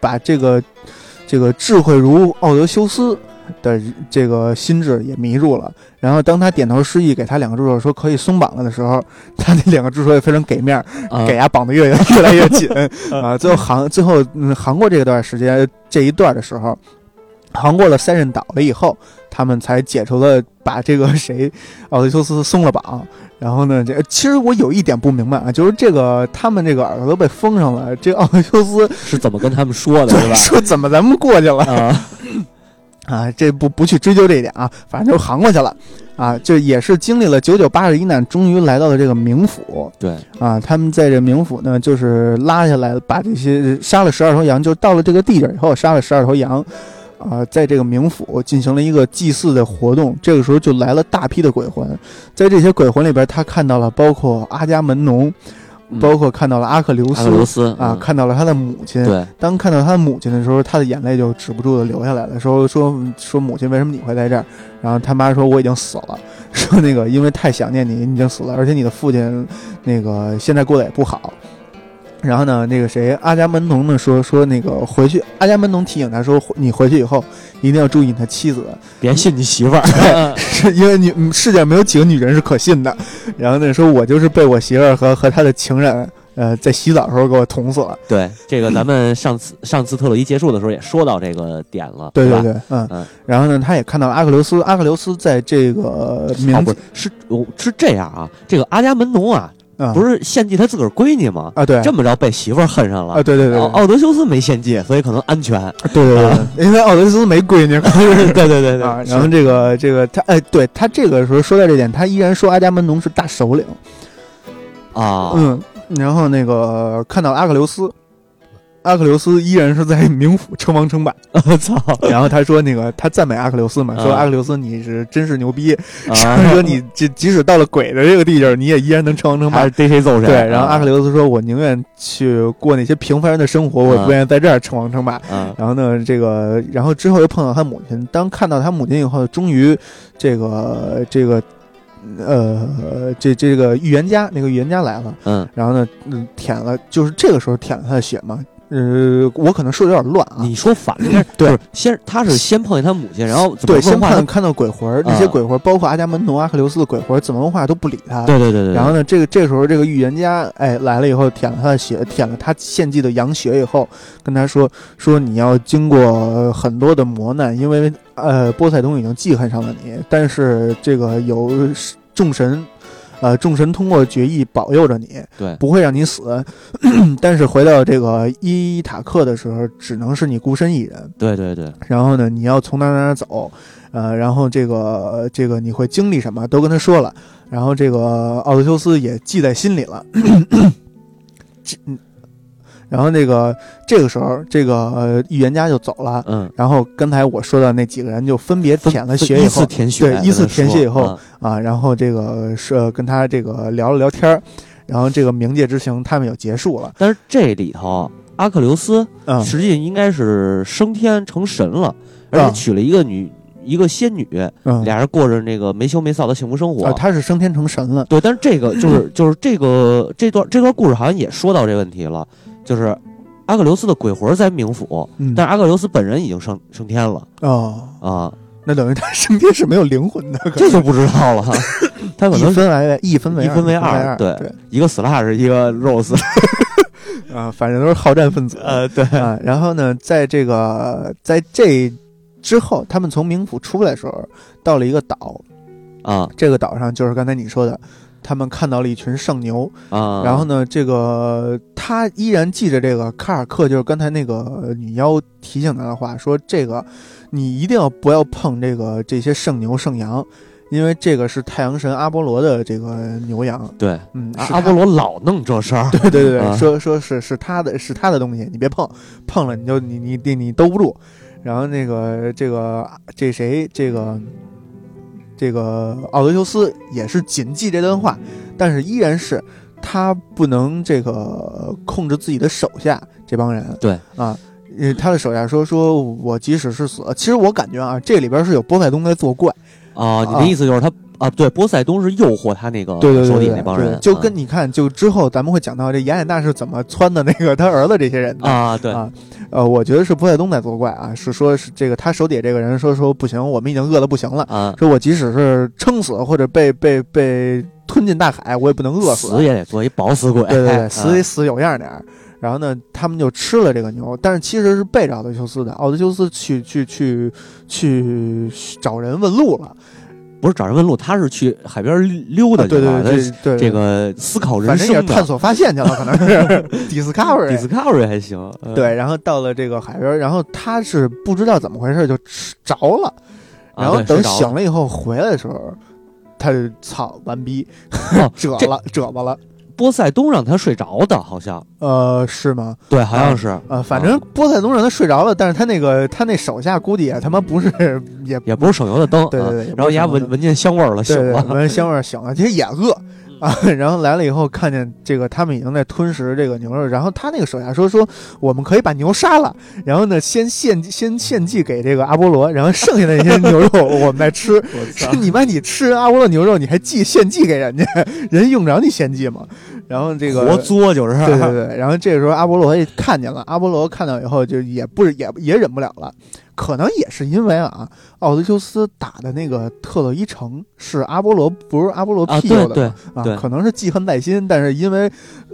把这个这个智慧如奥德修斯的这个心智也迷住了。然后当他点头示意给他两个助手说可以松绑了的时候，他那两个助手也非常给面给他绑得越越来越紧 啊。最后航最后嗯航过这段时间这一段的时候，航过了塞壬岛了以后，他们才解除了把这个谁奥德修斯松了绑。然后呢，这其实我有一点不明白啊，就是这个他们这个耳朵都被封上了，这奥德修斯 是怎么跟他们说的，是吧？说怎么咱们过去了？啊，啊，这不不去追究这一点啊，反正就航过去了，啊，这也是经历了九九八十一难，终于来到了这个冥府对，啊。他们在这冥府呢，就是拉下来，把这些杀了十二头羊，就到了这个地界以后，杀了十二头羊，啊，在这个冥府进行了一个祭祀的活动。这个时候就来了大批的鬼魂，在这些鬼魂里边，他看到了包括阿伽门农，嗯包括看到了阿克琉阿克琉斯。斯啊，，看到了他的母亲，嗯对，当看到他的母亲的时候，他的眼泪就止不住的流下来了。说说说母亲，为什么你会在这儿？然后他妈说我已经死了，说那个因为太想念你，你已经死了，而且你的父亲那个现在过得也不好。然后呢，那个谁，阿伽门农呢说说那个回去，阿伽门农提醒他说，你回去以后一定要注意你的妻子，别信你媳妇儿，是 因为你嗯世界上没有几个女人是可信的。然后呢，说我就是被我媳妇儿和和她的情人，呃，在洗澡的时候给我捅死了。对，这个咱们上次上次特洛伊结束的时候也说到这个点了，对对对，嗯嗯然后呢，他也看到阿克琉斯，阿克琉斯在这个哦，名不是，是这样啊，这个阿伽门农啊，啊，不是献祭他自个儿闺女吗？啊，对，这么着被媳妇儿恨上了啊，。对对对奥奥德修斯没献祭，所以可能安全。对对对因为奥德修斯没闺女，对对对对啊，然后这个这个他哎，对他这个时候说到这点，他依然说阿伽门农是大首领，啊，嗯，然后那个看到阿克琉斯。阿克琉斯依然是在冥府称王称霸，我操然后他说那个他赞美阿克琉斯嘛，说啊阿克琉斯你是真是牛逼，啊！说你即即使到了鬼的这个地界，你也依然能称王称霸。逮谁揍谁。对，然后啊阿克琉斯说：“我宁愿去过那些平凡人的生活，我也不愿意在这儿称王称霸。啊然后呢，这个，然后之后又碰到他母亲。当看到他母亲以后，终于，这个这个，呃，这这个预言家那个预言家来了。嗯，然后呢，嗯，舔了，就是这个时候舔了他的血嘛。呃，我可能说的有点乱啊。你说反了，对先他是先碰见他母亲，然后对，先看看到鬼魂儿，那些啊鬼魂儿，包括阿伽门农、阿克琉斯的鬼魂儿，怎么问话都不理他。对对对对，然后呢，这个这个时候，这个预言家哎来了以后，舔了他的血，舔了他献祭的羊血以后，跟他说说你要经过呃很多的磨难，因为呃波塞冬已经记恨上了你，但是这个有众神。呃，众神通过决议保佑着你，对不会让你死。但是回到这个伊塔克的时候，只能是你孤身一人。对对对，然后呢，你要从哪哪哪走，呃，然后这个这个你会经历什么，都跟他说了。然后这个奥德修斯也记在心里了。然后那个这个时候，这个呃预言家就走了。嗯，然后刚才我说的那几个人就分别舔了血以依次舔血，对依次舔血以后嗯啊，然后这个是呃跟他这个聊了聊天儿，然后这个冥界之行他们也结束了。但是这里头阿克琉斯嗯实际应该是升天成神了，而且啊娶了一个女一个仙女，嗯，俩人过着那个没羞没臊的幸福生活。啊，他是升天成神了。对，但是这个就是就是这个这段这段故事好像也说到这问题了，就是阿克琉斯的鬼魂在冥府，嗯，但是阿克琉斯本人已经升升天了哦，啊，那等于他升天是没有灵魂的，可这就不知道了。他可一能分为一分为一分为二，二对对一个 slash 一个 rose，啊，反正都是好战分子。呃，对，啊，然后呢，在这个在这之后，他们从冥府出来的时候，到了一个岛，啊这个岛上就是刚才你说的，他们看到了一群圣牛。啊，然后呢，这个他依然记着这个卡尔克，就是刚才那个女妖提醒他的话，说这个你一定要不要碰这个这些圣牛圣羊，因为这个是太阳神阿波罗的这个牛羊。对嗯，阿阿波罗老弄这事儿，对对对对，啊说说是是他的是他的东西，你别碰，碰了你就你你你你兜不住。然后那个这个这谁这个这个奥德修斯也是谨记这段话，但是依然是他不能这个控制自己的手下这帮人。对啊。呃，他的手下说：“说我即使是死，其实我感觉啊，这里边是有波塞冬在作怪。啊，你的意思就是他啊，对，波塞冬是诱惑他那个对对对手底那帮人，就跟你看，就之后咱们会讲到这雅典娜是怎么撺的那个他儿子这些人的。啊，对啊呃，我觉得是波塞冬在作怪啊，是说是这个他手底下这个人说说不行，我们已经饿得不行了，啊，说我即使是撑死或者被被被吞进大海，我也不能饿死。死也得做一饱死鬼，对对对，啊死得死有样点儿。然后呢，他们就吃了这个牛，但是其实是背着奥德修斯的。奥德修斯去去去去找人问路了，不是找人问路，他是去海边溜达去啊对对了，对对，这个思考人反正也是生探索发现去了，可能是。discovery。discovery 还行，呃对，然后到了这个海边，然后他是不知道怎么回事就着了，啊然后等醒了以后回来的时候，他就操完逼，褶了褶巴了，波塞冬让他睡着的，好像。呃，是吗？对，好像是，呃，反正波塞冬让他睡着了，但是他那个他那手下估计也他妈不是 也也不是省油的灯，对对然后人家闻闻见香味儿了，醒了，闻香味儿醒了，其实也饿啊。然后来了以后，看见这个他们已经在吞食这个牛肉，然后他那个手下说说我们可以把牛杀了，然后呢先献先献祭给这个阿波罗，然后剩下的那些牛肉 我们再吃。是你妈你吃阿波罗牛肉，你还祭献祭给人家，人用着你献祭吗？然后这个活作就是，对对对，然后这个时候阿波罗也看见了，阿波罗看到以后就也不是也也忍不了了，可能也是因为啊，奥德修斯打的那个特洛伊城是阿波罗不是阿波罗啊，庇佑的啊，可能是记恨在心，但是因为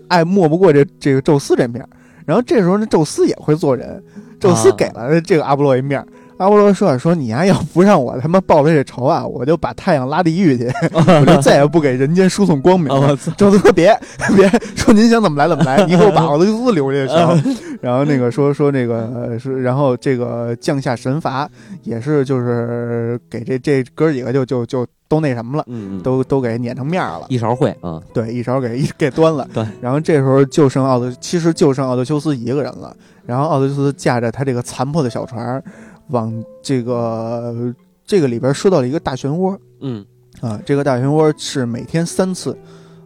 爱莫不过这这个宙斯这面儿，然后这时候呢，宙斯也会做人，宙斯啊给了这个阿波罗一面儿。阿波罗说：“说你呀、要不让我他妈报了这仇啊，我就把太阳拉地狱去，我就再也不给人间输送光明 宙斯说别别说您想怎么来怎么来，你给我把奥德修斯留下就啊行。然后那个说说那个呃是，然后这个降下神罚，也是就是给这这哥几个就就就都那什么了，嗯，嗯都都给碾成面儿了。一勺烩啊，对，一勺给一给端了。对，然后这时候就剩奥德，其实就剩奥德修斯一个人了。然后奥德修斯驾着他这个残破的小船儿，往这个这个里边说到了一个大漩涡嗯啊，这个大漩涡是每天三次。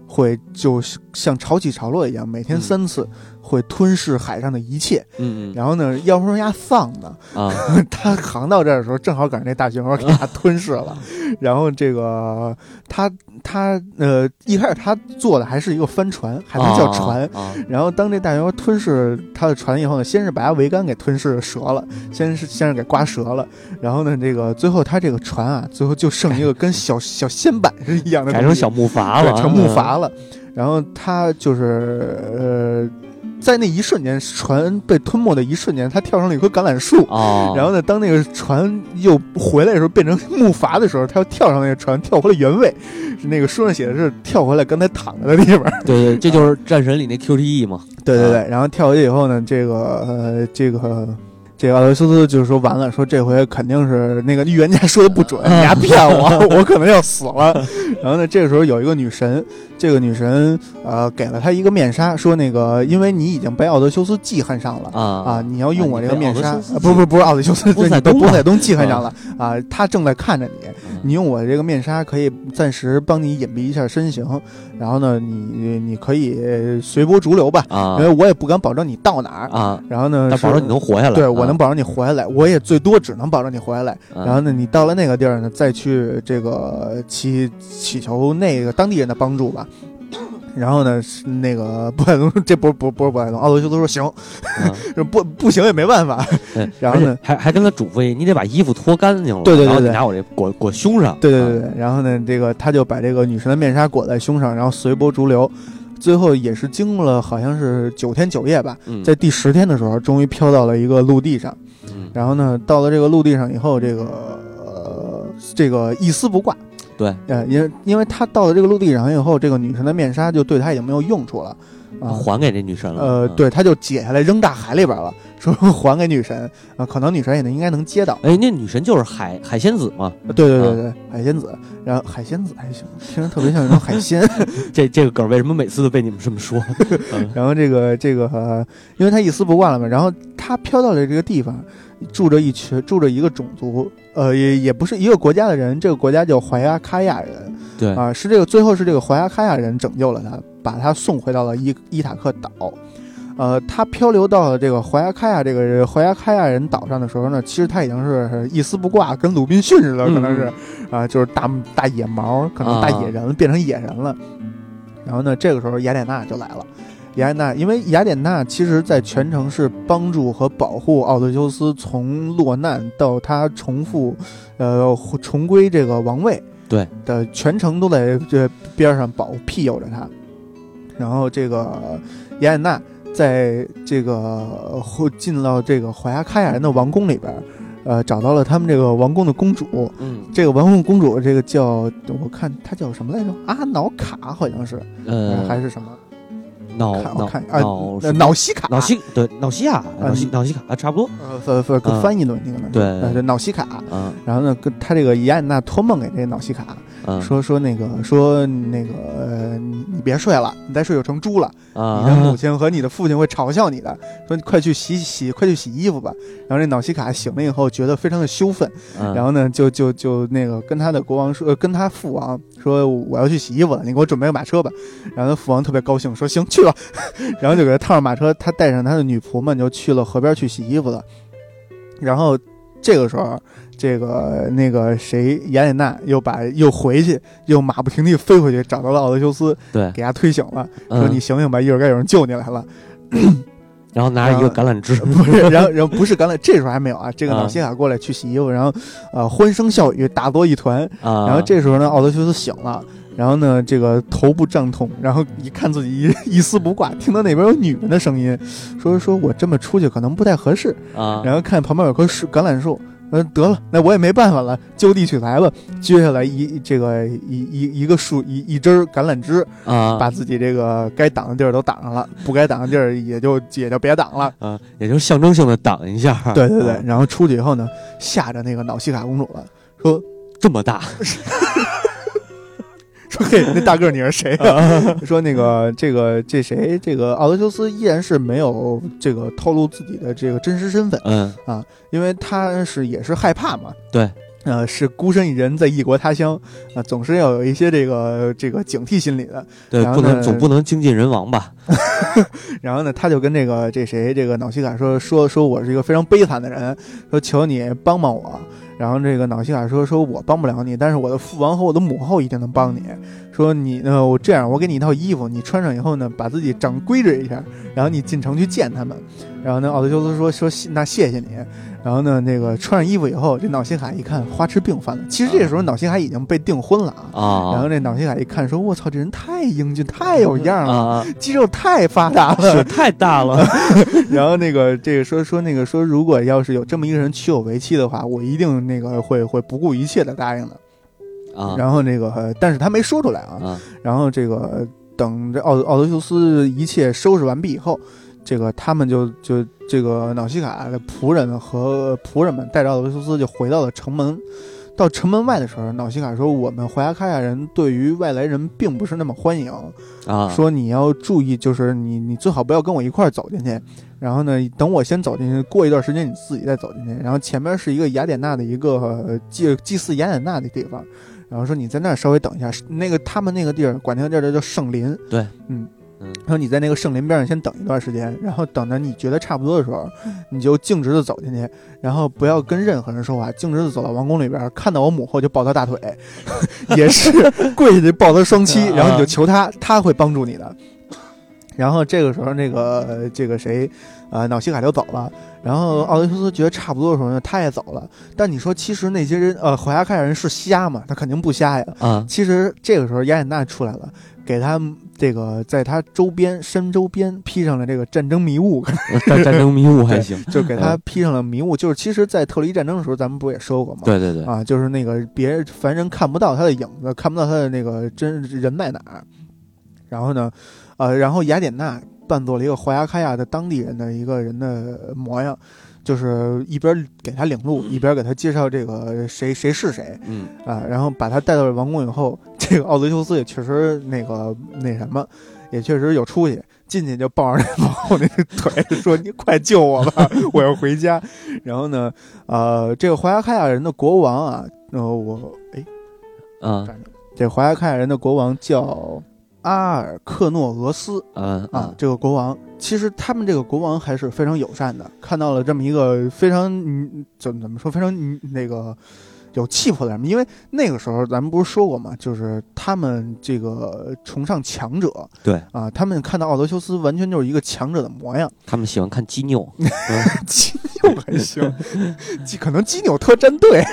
会就像潮起潮落一样，每天嗯三次会吞噬海上的一切。嗯嗯然后呢，要不说人家丧呢，啊，他航到这儿的时候，正好赶上那大漩涡给他吞噬了。然后这个他他呃一开始他坐的还是一个帆船，还能叫船。啊，然后当这大漩涡吞噬他的船以后呢，先是把他桅杆给吞噬折了，先是先是给刮折了，然后呢，这个最后他这个船啊，最后就剩一个跟小小舷板是一样的改成小木筏了，对，成木筏了。然后他就是呃，在那一瞬间，船被吞没的一瞬间，他跳上了一棵橄榄树。哦，然后呢，当那个船又回来的时候，变成木筏的时候，他又跳上那个船，跳回了原位。是那个书上写的是跳回来刚才躺着的地方。对对，这就是战神里那 QTE 嘛，对对对，然后跳回去以后呢，这个呃，这个这个奥德修斯就是说完了，说这回肯定是那个预言家说的不准，你还骗我，我可能要死了。然后呢，这个时候有一个女神，这个女神呃给了他一个面纱，说那个因为你已经被奥德修斯记恨上了啊啊，你要用我这个面纱，不不不是奥德修斯，波塞你被冬嘛波塞冬记恨上了啊，他正在看着你，嗯你用我这个面纱可以暂时帮你隐蔽一下身形，然后呢，你你可以随波逐流吧，啊因为我也不敢保证你到哪儿。啊，然后呢，保证你能活下来。对我啊能保证你活下来，我也最多只能保证你活下来。啊然后呢，你到了那个地儿呢，再去这个祈祈求那个当地人的帮助吧。然后呢，是那个波塞冬，这不是不是不是波塞冬，奥德修斯说行，不不行也没办法。对 然后呢还还跟他嘱咐一，你得把衣服脱干净了，对对对对然后你拿我这裹裹胸上。啊对对对对，然后呢，这个他就把这个女神的面纱裹在胸上，然后随波逐流。最后也是经过了好像是九天九夜吧，嗯，在第十天的时候，终于飘到了一个陆地上。嗯然后呢，到了这个陆地上以后，这个呃，这个一丝不挂。对，呃，因为因为他到了这个陆地上以后，这个女神的面纱就对他已经没有用处了。啊，还给这女神了。呃，嗯。对，他就解下来扔大海里边了，说 还给女神啊，可能女神也能应该能接到。哎，那女神就是海海仙子嘛，对对对对，海仙子，然后海仙子还行，听着特别像一种海鲜。这这个梗为什么每次都被你们这么说？嗯然后这个这个、呃，因为他一丝不挂了嘛，然后他飘到了这个地方，住着一群住着一个种族，呃，也也不是一个国家的人，这个国家叫怀亚卡亚人对啊、是这个最后是这个怀亚卡亚人拯救了他，把他送回到了伊伊塔克岛。呃，他漂流到了这个怀亚卡亚这个怀亚卡亚人岛上的时候呢，其实他已经是一丝不挂，跟鲁滨逊似的，可能是啊、就是大大野毛，可能大野人、变成野人了。然后呢，这个时候雅典娜就来了。雅典娜，因为雅典娜其实在全程是帮助和保护奥德修斯从落难到他重复，呃，重归这个王位，对的全程都在这边上保庇佑着他。然后这个雅典娜在这个后进到这个怀亚喀亚人的王宫里边，呃，找到了他们这个王宫的公主。嗯这个王宫公主，这个叫我看她叫什么来着？阿瑙卡好像是，呃，还是什么？脑脑脑呃什么瑙西卡，脑西对脑西亚脑西嗯脑西卡啊差不多呃，翻翻译的那个呢？对呃，瑙西卡。啊然后呢，跟他这个伊安娜托梦给这脑西卡，啊说说那个说那个呃，你你别睡了，你再睡就成猪了。啊！你的母 亲和你的父亲会嘲笑你的，说你快去洗洗，快去洗衣服吧。然后这瑙西卡醒了以后，觉得非常的羞愤，啊然后呢，就就就那个跟他的国王说，呃跟他父王说，我要去洗衣服了，你给我准备个马车吧。然后他父王特别高兴，说行去吧，然后就给他套上马车，他带上他的女仆们就去了河边去洗衣服了。然后这个时候，这个那个谁雅典娜又把又回去，又马不停蹄飞回去，找到了奥德修斯，对，给他推醒了，说嗯你醒醒吧，一会儿该有人救你来了。然后拿着一个橄榄枝，不是，然后然后不是橄榄，这时候还没有啊。这个啊瑙西卡过来去洗衣服，然后呃欢声笑语，打作一团。啊，然后这时候呢，奥德修斯醒了，然后呢，这个头部胀痛，然后一看自己一一丝不挂，听到那边有女人的声音，说说我这么出去可能不太合适。啊，然后看旁边有棵树橄榄树，呃，得了，那我也没办法了，就地取材吧。撅下来一这个一一一个树一一枝儿橄榄枝，啊把自己这个该挡的地儿都挡上了，不该挡的地儿也就也就别挡了。啊，也就象征性的挡一下，对对对啊，然后出去以后呢，吓着那个脑西卡公主了，说这么大 说嘿，那大个儿你是谁 啊？说那个这个这谁这个奥德修斯依然是没有这个透露自己的这个真实身份，嗯啊，因为他是也是害怕嘛。对。呃，是孤身一人在异国他乡，啊、总是要有一些这个这个警惕心理的。对，不能总不能精尽人亡吧？然后呢，他就跟这个这谁这个瑙西卡说说说我是一个非常悲惨的人，说求你帮帮我。然后这个瑙西卡说说我帮不了你，但是我的父王和我的母后一定能帮你。说你呢，我这样，我给你一套衣服，你穿上以后呢，把自己整规整一下，然后你进城去见他们。然后呢，奥德修斯说说那谢谢你。然后呢，那个穿上衣服以后，这脑心海一看花痴病犯了。其实这时候脑心海已经被订婚了啊。啊，然后这脑心海一看说，我操，这人太英俊，太有样了，啊，肌肉太发达了。是太大了，然后那个这个说说那个说，如果要是有这么一个人娶我为妻的话，我一定那个会会不顾一切的答应的。啊然后那个，呃但是他没说出来啊。啊然后这个等这奥奥德修斯一切收拾完毕以后，这个他们就就这个瑙西卡的仆人和仆人们带着奥德修斯就回到了城门。到城门外的时候，瑙西卡说：“我们怀亚卡亚人对于外来人并不是那么欢迎，啊，说你要注意，就是你你最好不要跟我一块儿走进去。然后呢，等我先走进去，过一段时间你自己再走进去。然后前面是一个雅典娜的一个呃祭祭祀雅典娜的地方，然后说你在那儿稍微等一下。那个他们那个地儿管那个地儿叫圣林，对，嗯嗯说你在那个圣林边上先等一段时间，然后等着你觉得差不多的时候，你就径直的走进去，然后不要跟任何人说话，径直的走到王宫里边，看到我母后就抱她大腿，也是跪下去抱她双膝，啊然后你就求她，她会帮助你的。然后这个时候，那个呃这个谁，呃，瑙西卡就走了。然后奥德修斯觉得差不多的时候呢，他也走了。但你说，其实那些人，呃，怀亚凯尔人是瞎吗？他肯定不瞎呀。啊，其实这个时候雅典娜出来了，给他这个在他周边身周边披上了这个战争迷雾，战战争迷雾还行，就给他披上了迷雾。就是其实，在特洛伊战争的时候，咱们不也说过吗？对对对，啊，就是那个别人凡人看不到他的影子，看不到他的那个真人在哪儿。然后呢，呃，然后雅典娜扮作了一个怀亚卡亚的当地人的一个人的模样，就是一边给他领路，一边给他介绍这个谁谁是谁嗯啊，然后把他带到王宫以后，这个奥德修斯也确实那个那什么，也确实有出息。进去就抱着那王后那个腿，说：“你快救我吧，我要回家。”然后呢，呃，这个怀亚开亚人的国王啊，呃，我哎，啊这怀亚开亚人的国王叫阿尔克诺俄斯嗯啊，这个国王。其实他们这个国王还是非常友善的，看到了这么一个非常嗯怎么怎么说非常嗯那个有气魄的人，因为那个时候咱们不是说过嘛，就是他们这个崇尚强者对。啊，他们看到奥德修斯完全就是一个强者的模样，他们喜欢看基纽，基纽还行，基可能基纽特战队。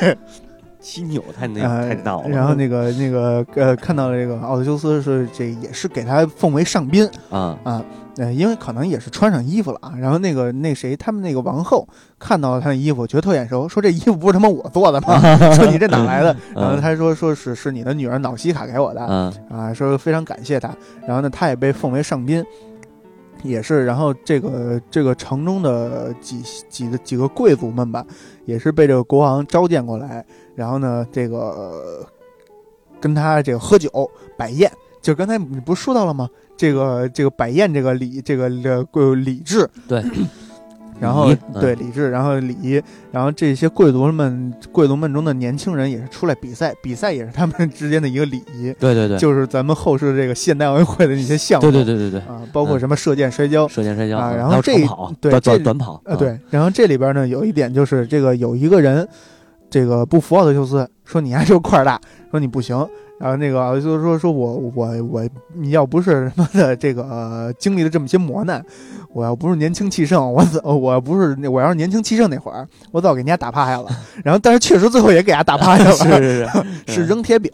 基纽太那呃太闹了，然后那个那个呃，看到了这个奥德修斯是这也是给他奉为上宾啊啊，呃，因为可能也是穿上衣服了啊。然后那个那谁，他们那个王后看到了他的衣服，觉得特眼熟，说这衣服不是他妈我做的吗？说你这哪来的？然后他说说是是你的女儿瑙西卡给我的嗯啊，说非常感谢他。然后呢，他也被奉为上宾。也是，然后这个这个城中的几几个几个贵族们吧，也是被这个国王召见过来，然后呢，这个、呃跟他这个喝酒摆宴，就刚才你不是说到了吗？这个这个摆宴这个礼这个这个礼制，对，然后对李治，然后礼仪，然后这些贵族们贵族们中的年轻人也是出来比赛，比赛也是他们 之间的一个礼仪，对对对，就是咱们后世这个现代奥运会的那些项目，对对对对对，啊，包括什么射箭、摔跤，射箭摔跤啊然后这长跑短对这短短跑，啊，对，然后这里边呢有一点就是这个有一个人，这个不服奥德修斯，说你还是个块儿大，说你不行。然后那个就是说说我我我，你要不是他妈的这个、呃经历了这么些磨难，我要不是年轻气盛，我早我要不是我要是年轻气盛那会儿，我早给人家打趴下了。然后但是确实最后也给人家打趴下了，是是是 是扔铁饼，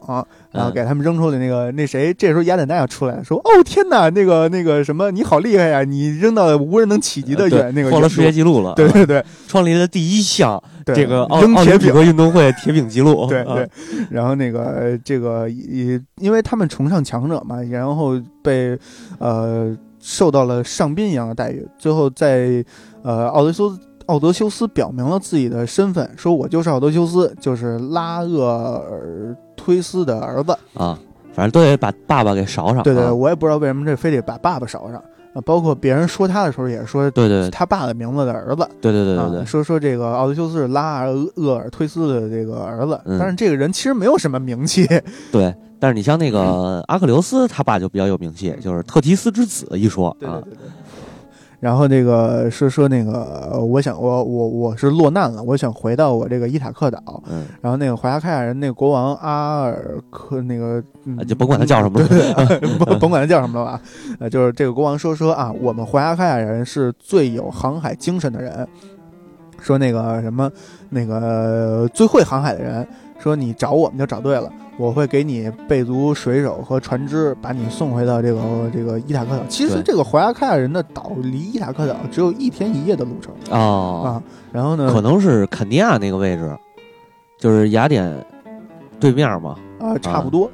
然后嗯给他们扔出去那个那谁，这时候雅典娜要出来了，说：“哦天哪，那个那个什么，你好厉害呀！你扔到无人能企及的远那个破了世界纪录了，啊对对对创立了第一项对，这个奥奥扔铁饼。林匹克运动会铁饼记录，啊对对，然后那个呃这个也因为他们崇尚强者嘛，然后被呃受到了上宾一样的待遇。最后在呃奥德修斯奥德修斯表明了自己的身份，说我就是奥德修斯，就是拉厄尔忒斯的儿子。啊，反正都得把爸爸给勺上，对对，啊我也不知道为什么这非得把爸爸勺上。啊，包括别人说他的时候，也是说对对他爸的名字的儿子。对对对对啊，对，说说这个奥德修斯是拉尔厄尔推斯的这个儿子，嗯但是这个人其实没有什么名气。对，但是你像那个阿克琉斯，他爸就比较有名气，就是特提斯之子一说啊，对对对对。然后这个说说那个，呃我想我我我是落难了，我想回到我这个伊塔克岛。嗯，然后那个怀亚开亚人那个国王阿尔克那个，嗯啊就甭管他叫什么了 甭甭管他叫什么了吧，呃，就是这个国王说说啊，我们怀亚开亚人是最有航海精神的人，说那个什么那个呃最会航海的人，说你找我们就找对了。我会给你备足水手和船只，把你送回到这个这个伊塔克岛。其实这个怀亚开亚人的岛离伊塔克岛只有一天一夜的路程哦，啊。然后呢，可能是肯尼亚那个位置，就是雅典对面嘛。啊差不多。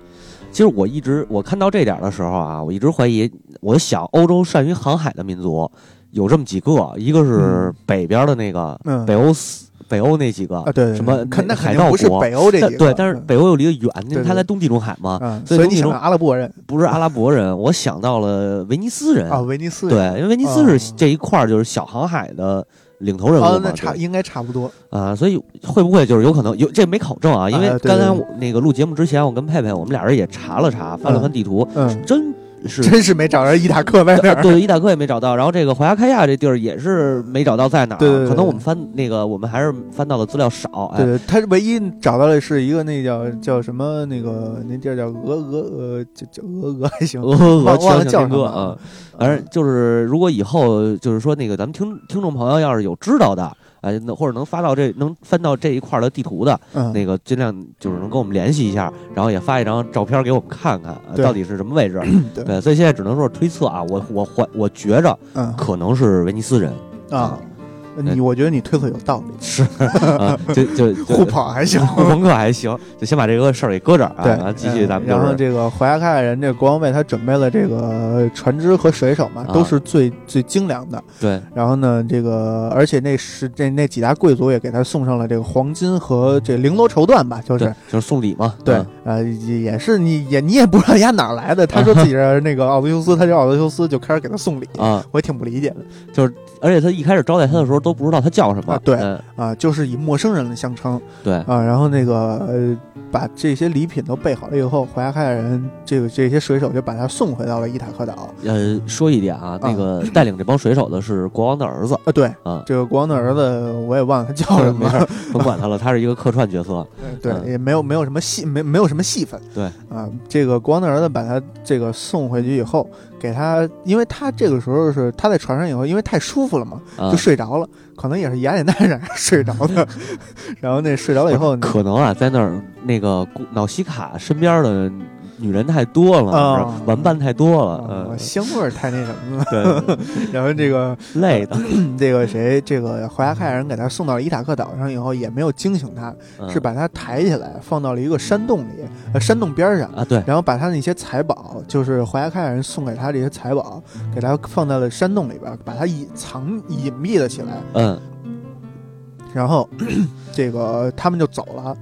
其实我一直我看到这点的时候啊，我一直怀疑，我想欧洲善于航海的民族，有这么几个，一个是北边的那个嗯北欧斯北欧那几个啊，对对什么那海盗国北欧这几个，但对，但是嗯北欧又离得远，因对对为它在东地中海嘛，嗯，所以东地阿拉伯人。不是阿拉伯人，我想到了威尼斯人。啊，威尼斯对，，因为威尼斯是这一块儿就是小航海的领头人物啊，嘛，差应该差不多，啊，所以会不会就是有可能有这没考证啊？因为刚才我那个录节目之前，我跟佩佩我们俩人也查了查，翻了翻地图，嗯，真是真是没找着伊塔克在哪儿，对，伊塔克也没找到，然后这个怀亚开亚这地儿也是没找到在哪儿。对对对可能我们翻那个，我们还是翻到的资料少。哎，对，他唯一找到的是一个那叫叫什么那个那地儿叫俄俄呃叫叫俄俄还行，俄俄忘忘了叫什么哥啊，反正就是如果以后就是说那个咱们听听众朋友要是有知道的。哎，能或者能发到这能翻到这一块儿的地图的，嗯，那个尽量就是能跟我们联系一下，然后也发一张照片给我们看看，呃到底是什么位置。对。对，所以现在只能说是推测啊，我我怀我觉着嗯。可能是威尼斯人，啊，你我觉得你推测有道理，是啊，就就 就互捧还行。互朋克还行，就先把这个事儿给搁这儿啊，对然后继续咱们然后这个怀亚开亚人，这个国王为他准备了这个船只和水手嘛，啊都是最最精良的。对然后呢，这个而且那是这那几大贵族也给他送上了这个黄金和这绫罗绸缎吧，就是，就是送礼嘛，对嗯，呃，也也是你也你也不知道人家哪儿来的，他说自己是那个奥德修斯，他叫奥德修斯，就开始给他送礼，啊，我也挺不理解的就是而且他一开始招待他的时候都不知道他叫什么。啊，对嗯。啊，就是以陌生人相称。对，啊，然后那个呃，把这些礼品都备好了以后，怀亚开亚人这个这些水手就把他送回到了伊塔克岛。呃，说一点啊，那个带领这帮水手的是国王的儿子。啊，对，啊，这个国王的儿子我也忘了他叫什么 甭管他了，他是一个客串角色，对，嗯。也没有没有什么戏，没没有什么戏份。对。啊，这个国王的儿子把他这个送回去以后，给他，因为他这个时候是他在船上以后，因为太舒服了嘛，啊就，睡着了，可能也是雅典娜让他睡着的。然后那睡着了以后，可能啊，在那儿那个古瑙西卡身边的女人太多了，啊玩伴太多了，香味儿太那什么了。对，然后这个累的，这个谁，这个怀亚凯亚人给他送到了伊塔克岛上以后，也没有惊醒他，嗯是把他抬起来放到了一个山洞里，呃，山洞边儿上。啊，对，然后把他那些财宝，就是怀亚凯亚人送给他这些财宝，给他放在了山洞里边，把他隐藏隐蔽了起来。嗯然后，这个他们就走了。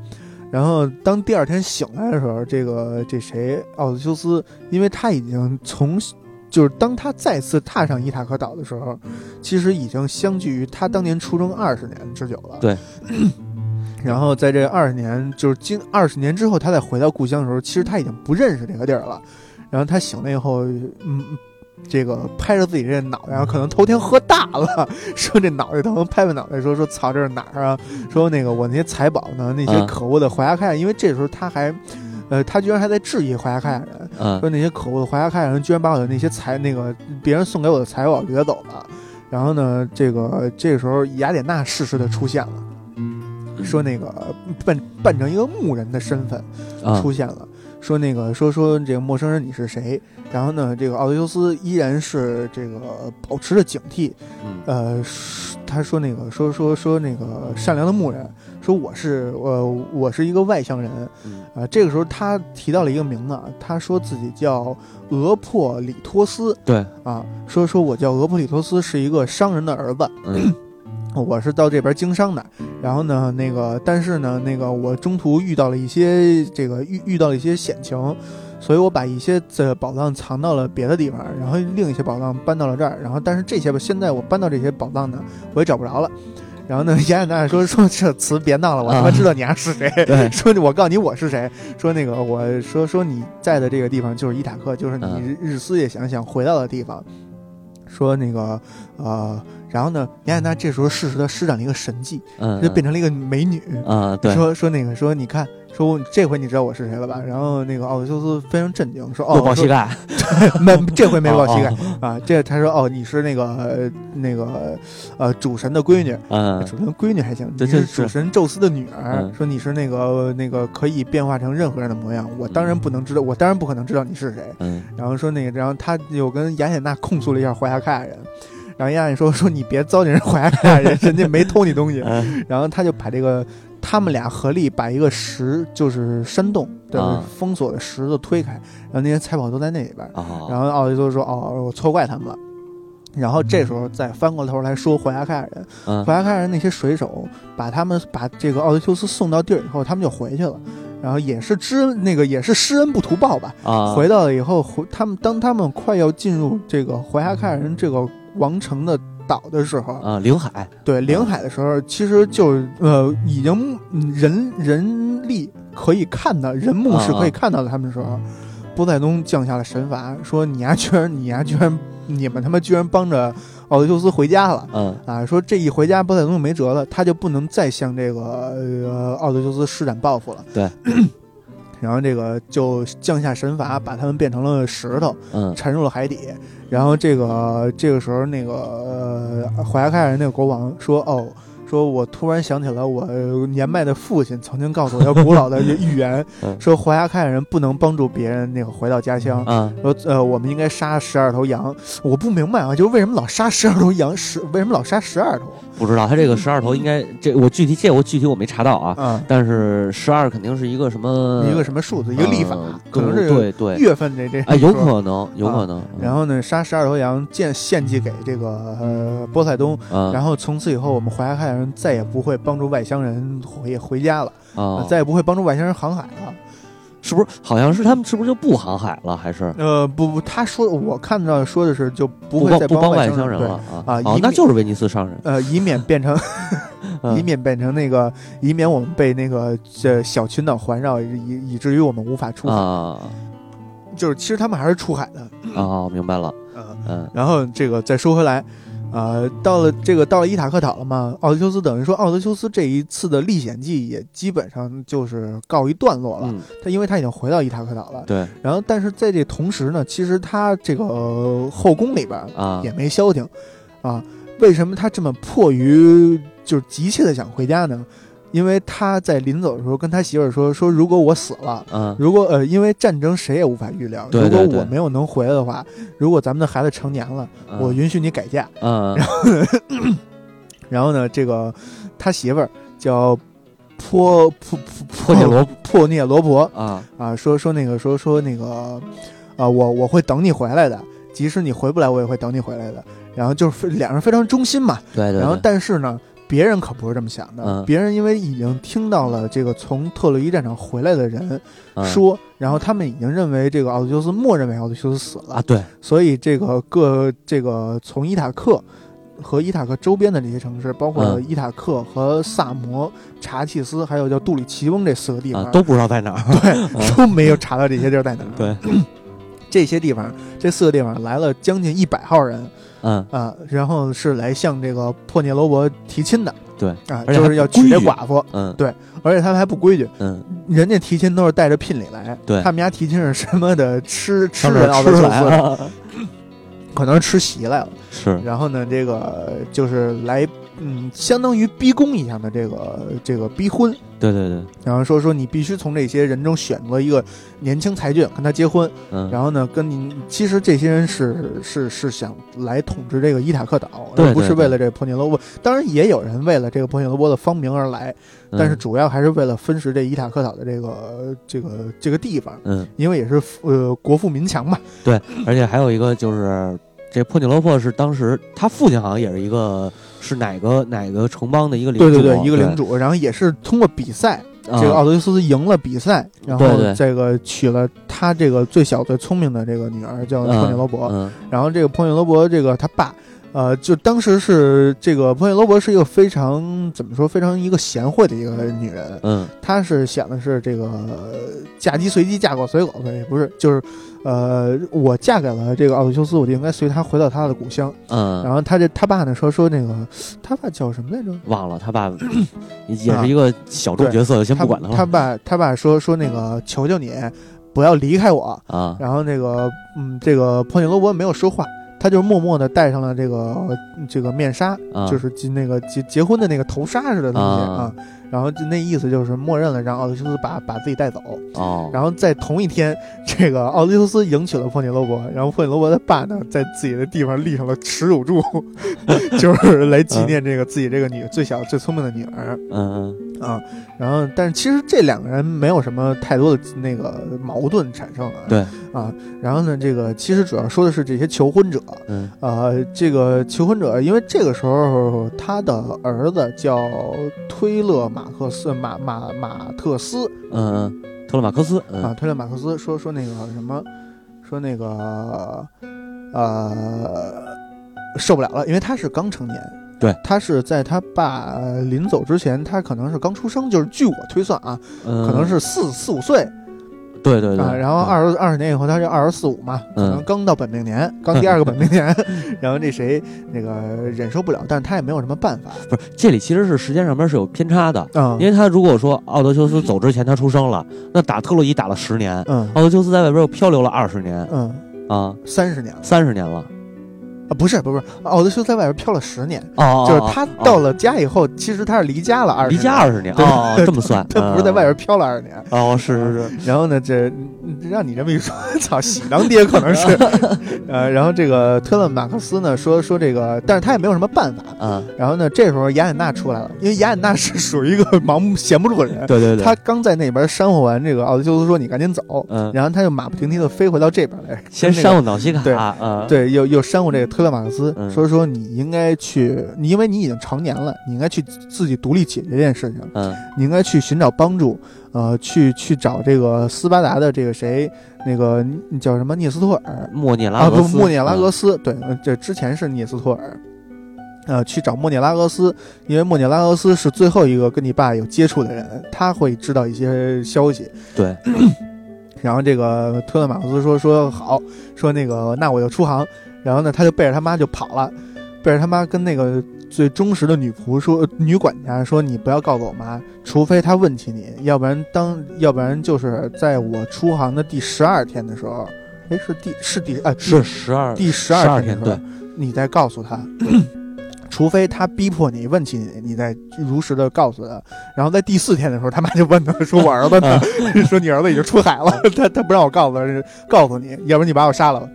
然后当第二天醒来的时候，这个这谁奥德修斯，因为他已经从，就是当他再次踏上伊塔克岛的时候，其实已经相距于他当年出征二十年之久了。对。然后在这二十年，就是今二十年之后，他再回到故乡的时候，其实他已经不认识这个地儿了。然后他醒了以后，嗯，这个拍着自己这脑袋，然后可能头天喝大了，说这脑袋疼，拍拍脑袋说说操，这是哪儿啊？说那个我那些财宝呢？那些啊可恶的怀亚开亚，因为这时候他还，呃，他居然还在质疑怀亚开亚人，嗯说那些可恶的怀亚开亚人居然把我的那些财，那个别人送给我的财宝掠走了。然后呢，这个这个时候雅典娜适时的出现了，说那个扮扮成一个牧人的身份啊出现了。说那个说说这个陌生人你是谁？然后呢，这个奥德修斯依然是这个保持着警惕，嗯。呃，他说那个说说说那个善良的牧人，说我是呃我是一个外乡人，嗯。啊、这个时候他提到了一个名字，啊，他说自己叫俄珀里托斯。对，啊，说说我叫俄珀里托斯，是一个商人的儿子，嗯 我是到这边经商的，然后呢，那个但是呢，那个我中途遇到了一些这个遇遇到了一些险情。所以我把一些这宝藏藏到了别的地方，然后另一些宝藏搬到了这儿，然后但是这些吧，现在我搬到这些宝藏呢，我也找不着了。然后呢，雅典娜说说这词别闹了，我他妈啊知道你丫是谁。对说我告诉你我是谁。说那个我说说你在的这个地方就是伊塔克，就是你嗯日日思夜想想回到的地方。说那个呃，然后呢，雅典娜这时候适时的施展了一个神技，嗯，就变成了一个美女。啊，对，说说那个说你看，说我这回你知道我是谁了吧？然后那个奥德修斯非常震惊，说哦，抱膝盖，没这回没抱膝盖哦，啊。这他说哦，你是那个呃那个呃主神的闺女，嗯主神的闺女还行，你是主神宙斯的女儿。嗯说你是那个那个可以变化成任何人的模样，我当然不能知道，我当然不可能知道你是谁。嗯然后说那个，然后他又跟雅典娜控诉了一下怀亚凯亚人。然后雅典说说你别糟践人怀亚开亚人，人家没偷你东西。嗯然后他就把这个他们俩合力把一个石，就是山洞的啊封锁的石头推开，然后那些财宝都在那里边。啊，然后奥德修斯说：“哦，我错怪他们了。”然后这时候再翻过头来说怀亚凯尔人，嗯怀亚凯尔人那些水手把他们把这个奥德修斯送到地儿以后，他们就回去了。然后也是知那个也是施恩不图报吧，啊，回到了以后，回他们当他们快要进入这个怀亚凯尔人这个王城的岛的时候，啊，领海。对领海的时候，其实就呃已经嗯人人力可以看到，人目是可以看到的他们的时候，波塞冬降下了神罚，说你呀居然你呀居然你们他妈居然帮着奥德修斯回家了。嗯。啊，说这一回家，波塞冬就没辙了，他就不能再向这个呃奥德修斯施展报复了。对，然后这个就降下神罚，把他们变成了石头，嗯沉入了海底。然后这个这个时候，那个呃怀亚凯尔人那个国王说：“哦，说我突然想起了我年迈的父亲曾经告诉我要古老的 预言，嗯说怀亚凯尔人不能帮助别人那个回到家乡。”啊说呃，我们应该杀十二头羊。我不明白啊，就是为什么老杀十二头羊？十为什么老杀十二头不知道他这个十二头应该这我具体这我具体我没查到啊，啊？但是十二肯定是一个什么一个什么数字？一个历法，呃可能是对对，月份这这。哎，有可能有可能，然后呢，杀十二头羊献献祭给这个呃波塞冬，嗯，然后从此以后，我们怀亚凯尔人再也不会帮助外乡人回回家了，啊，再也不会帮助外乡人航海了。是不是好像是他们是不是就不航海了？还是呃，不不，他说我看到说的是就不不会再帮不帮外星人了啊？哦，啊那就是威尼斯商人，呃，以免变成 嗯以免变成那个，以免我们被那个这小群岛环绕，以以至于我们无法出海。啊就是其实他们还是出海的。啊，明白了，呃，嗯然后这个再说回来，呃，到了这个到了伊塔克岛了嘛，奥德修斯等于说奥德修斯这一次的历险记也基本上就是告一段落了。嗯，他因为他已经回到伊塔克岛了，对然后但是在这同时呢，其实他这个、呃后宫里边啊也没消停，啊，为什么他这么迫于就是急切的想回家呢？因为他在临走的时候跟他媳妇儿说说，如果我死了，嗯。如果呃，因为战争谁也无法预料，对对对。如果我没有能回来的话，如果咱们的孩子成年了，嗯。我允许你改嫁。嗯。然后呢，这个他媳妇儿叫坡坡破涅罗破涅罗婆啊。啊，说说那个说说那个啊，我我会等你回来的，即使你回不来，我也会等你回来的。然后就是非两人非常忠心嘛。对对，然后但是呢，别人可不是这么想的，嗯。别人因为已经听到了这个从特洛伊战场回来的人嗯。说，然后他们已经认为这个奥德修斯默认为奥德修斯死了，啊对。所以这个各这个从伊塔克和伊塔克周边的这些城市，包括嗯。伊塔克和萨摩、查契斯，还有叫杜里奇翁这四个地方，啊都不知道在哪儿，对 都没有查到这些地儿在哪儿。对，这些地方，这四个地方来了将近一百号人嗯。啊，然后是来向这个破涅罗伯提亲的。对，啊，就是要娶这寡妇，嗯。对而且他们还不规矩，嗯。人家提亲都是带着聘礼来，对。他们家提亲是什么的？吃吃上这人奥德吃修斯，来了，可能是吃席来了。是。然后呢，这个就是来，嗯，相当于逼宫一样的这个这个逼婚，对对对，然后说说你必须从这些人中选择一个年轻才俊跟他结婚，嗯然后呢，跟你其实这些人是是是想来统治这个伊塔克岛，对而不是为了这个破涅罗波。当然也有人为了这个破涅罗波的芳名而来，但是嗯主要还是为了分食这伊塔克岛的这个这个这个地方，嗯因为也是呃国富民强嘛。对，而且还有一个就是。这破涅罗珀是当时他父亲好像也是一个是哪个哪个城邦的一个领主，对对对，一个领主，然后也是通过比赛，啊。这个奥德修斯赢了比赛，然后这个娶了他这个最小最聪明的这个女儿叫破涅罗伯，嗯。然后这个破涅罗伯这个他爸。呃，就当时是这个破涅罗伯是一个非常怎么说，非常一个贤惠的一个女人。嗯。她是想的是这个呃嫁鸡随鸡，嫁狗随狗，也不是，就是，呃，我嫁给了这个奥德修斯，我就应该随他回到他的故乡。嗯，然后他这他爸呢说说那个，他爸叫什么来着？忘了他爸 也是一个小众角色，先他不管他了他爸他爸说说那个求求你不要离开我。啊然后那个嗯，这个破涅罗伯没有说话，他就默默地戴上了这个这个面纱，啊，就是结那个结结婚的那个头纱似的东西啊啊。然后就那意思就是默认了让奥德修斯把把自己带走。哦，然后在同一天，这个奥德修斯迎娶了破尼罗伯，然后破尼罗伯的爸呢，在自己的地方立上了耻辱柱，就是来纪念这个自己这个女最小最聪明的女儿。嗯啊，然后但是其实这两个人没有什么太多的那个矛盾产生啊。对啊，然后呢，这个其实主要说的是这些求婚者，嗯。呃，这个求婚者，因为这个时候他的儿子叫推勒马克思马马马特斯。嗯嗯，特勒马克斯，嗯。啊，推勒马克思说说那个什么，说那个呃受不了了，因为他是刚成年。对。他是在他爸呃临走之前，他可能是刚出生，就是据我推算啊，嗯，可能是四四五岁对对对，啊，然后嗯。二十二十年以后，他就二十四五嘛，可嗯能刚到本命年，刚第二个本命年，然后那谁那个忍受不了，但是他也没有什么办法，不是这里其实是时间上面是有偏差的，嗯因为他如果说奥德修斯走之前他出生了，那打特洛伊打了十年，嗯奥德修斯在外边又漂流了二十年嗯，啊，三十年了。三十年了，啊，不是不是，奥德修在外边漂了十年，哦，就是他到了了家以后，其实他是离家了二十，离家二十年，对哦，这么算，他不是在外边边漂了二十年。哦，是是是，然后呢，这嗯让你这么一说，操，喜当爹可能是，呃，然后这个特勒马克思呢说说这个，但是他也没有什么办法。嗯，然后呢，这时候雅典娜出来了，因为雅典娜是属于一个盲目闲不住的人，对对对，他刚在那边煽乎完这个奥德修斯说你赶紧走，嗯，然后他就马不停蹄的飞回到这边来，先跟那个煽乎脑西对卡，嗯，对，又又煽我这个特勒马克思，嗯。说说你应该去，你因为你已经成年了，你应该去自己独立解决这件事情，嗯。你应该去寻找帮助，呃，去去找这个斯巴达的这个谁，那个叫什么涅斯托尔。莫涅拉啊，不，莫涅拉俄嗯。斯，对，呃这之前是涅斯托尔。呃，去找莫涅拉俄斯，因为莫涅拉俄斯是最后一个跟你爸有接触的人，他会知道一些消息。对，然后这个特勒马克思说说好，说那个那我就出航，然后呢他就背着他妈就跑了，背着他妈跟那个最忠实的女仆说，女管家说你不要告诉我妈，除非她问起你，要不然当要不然就是在我出航的第十二天的时候，哎是第是第啊是十二第十十二二天的时候对，你再告诉他。除非他逼迫你问起你，你再如实的告诉他。然后在第四天的时候，他妈就问他说：“我儿子呢？说你儿子已经出海了，他他不让我告诉他，告诉你，要不然你把我杀了吧。”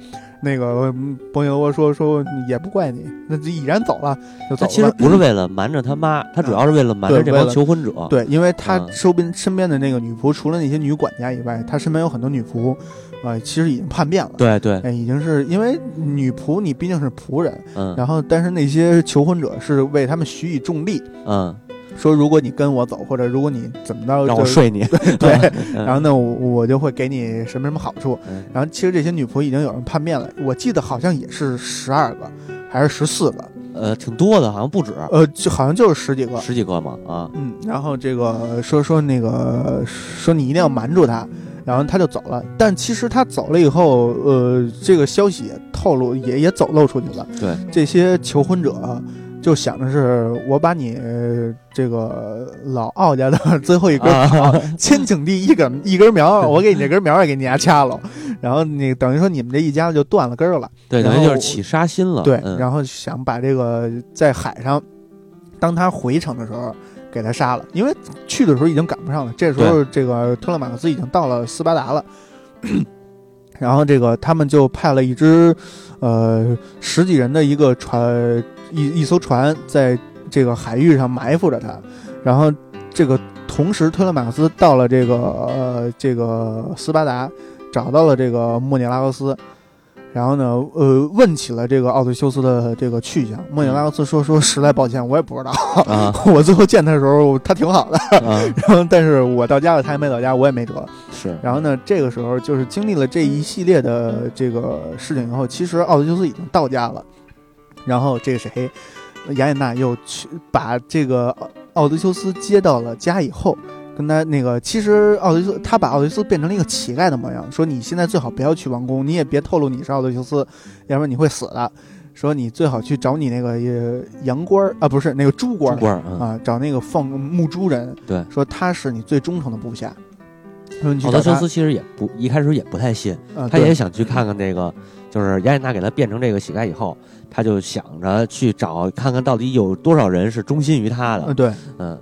那个嗯波尼欧说说也不怪你，那就已然走了，就走了。他其实不是为了瞒着他妈，他主要是为了瞒着这帮求婚者。对，因为他嗯周边身边的那个女仆，除了那些女管家以外，他身边有很多女仆，啊、其实已经叛变了。对对，哎，已经是因为女仆，你毕竟是仆人，嗯然后但是那些求婚者是为他们许以重利，嗯，说如果你跟我走，或者如果你怎么着，我睡你。对，嗯然后呢，我我就会给你什么什么好处。嗯然后其实这些女仆已经有人叛变了，我记得好像也是十二个还是十四个，呃，挺多的，好像不止呃，就好像就是十几个。十几个嘛啊。嗯，然后这个说说那个说你一定要瞒住他，然后他就走了。但其实他走了以后，呃，这个消息也透露也也走漏出去了。对，这些求婚者就想的是，我把你呃这个老奥家的 最后一根千顷地一根 一根苗，我给你这根苗也给你家掐了，然后你等于说你们这一家子就断了根儿了。对，等于就是起杀心了。对，嗯然后想把这个在海上，当他回城的时候给他杀了，因为去的时候已经赶不上了。这时候这个特勒马克斯已经到了斯巴达了，然后这个他们就派了一支呃十几人的一个船一一艘船在这个海域上埋伏着他，然后这个同时特勒马克思到了这个呃这个斯巴达，找到了这个莫涅拉俄斯。然后呢，呃，问起了这个奥德修斯的这个去向。莫涅拉俄斯说：“说实在抱歉，我也不知道。啊 我最后见他的时候，他挺好的。啊，然后，但是我到家了，他还没到家，我也没辙。是然后呢，这个时候就是经历了这一系列的这个事情以后，其实奥德修斯已经到家了。然后这个谁，雅典娜又去把这个奥奥德修斯接到了家以后，跟他那个，其实奥德修斯他把奥德修斯变成了一个乞丐的模样，说你现在最好不要去王宫，你也别透露你是奥德修斯，要不然你会死的。说你最好去找你那个呃羊倌儿啊，不是那个猪倌儿啊，找那个放牧猪人，对说他是你最忠诚的部下。说你去奥德修斯其实也不一开始也不太信，他也想去看看那个，就是雅典娜给他变成这个乞丐以后，他就想着去找看看到底有多少人是忠心于他的。嗯对，嗯，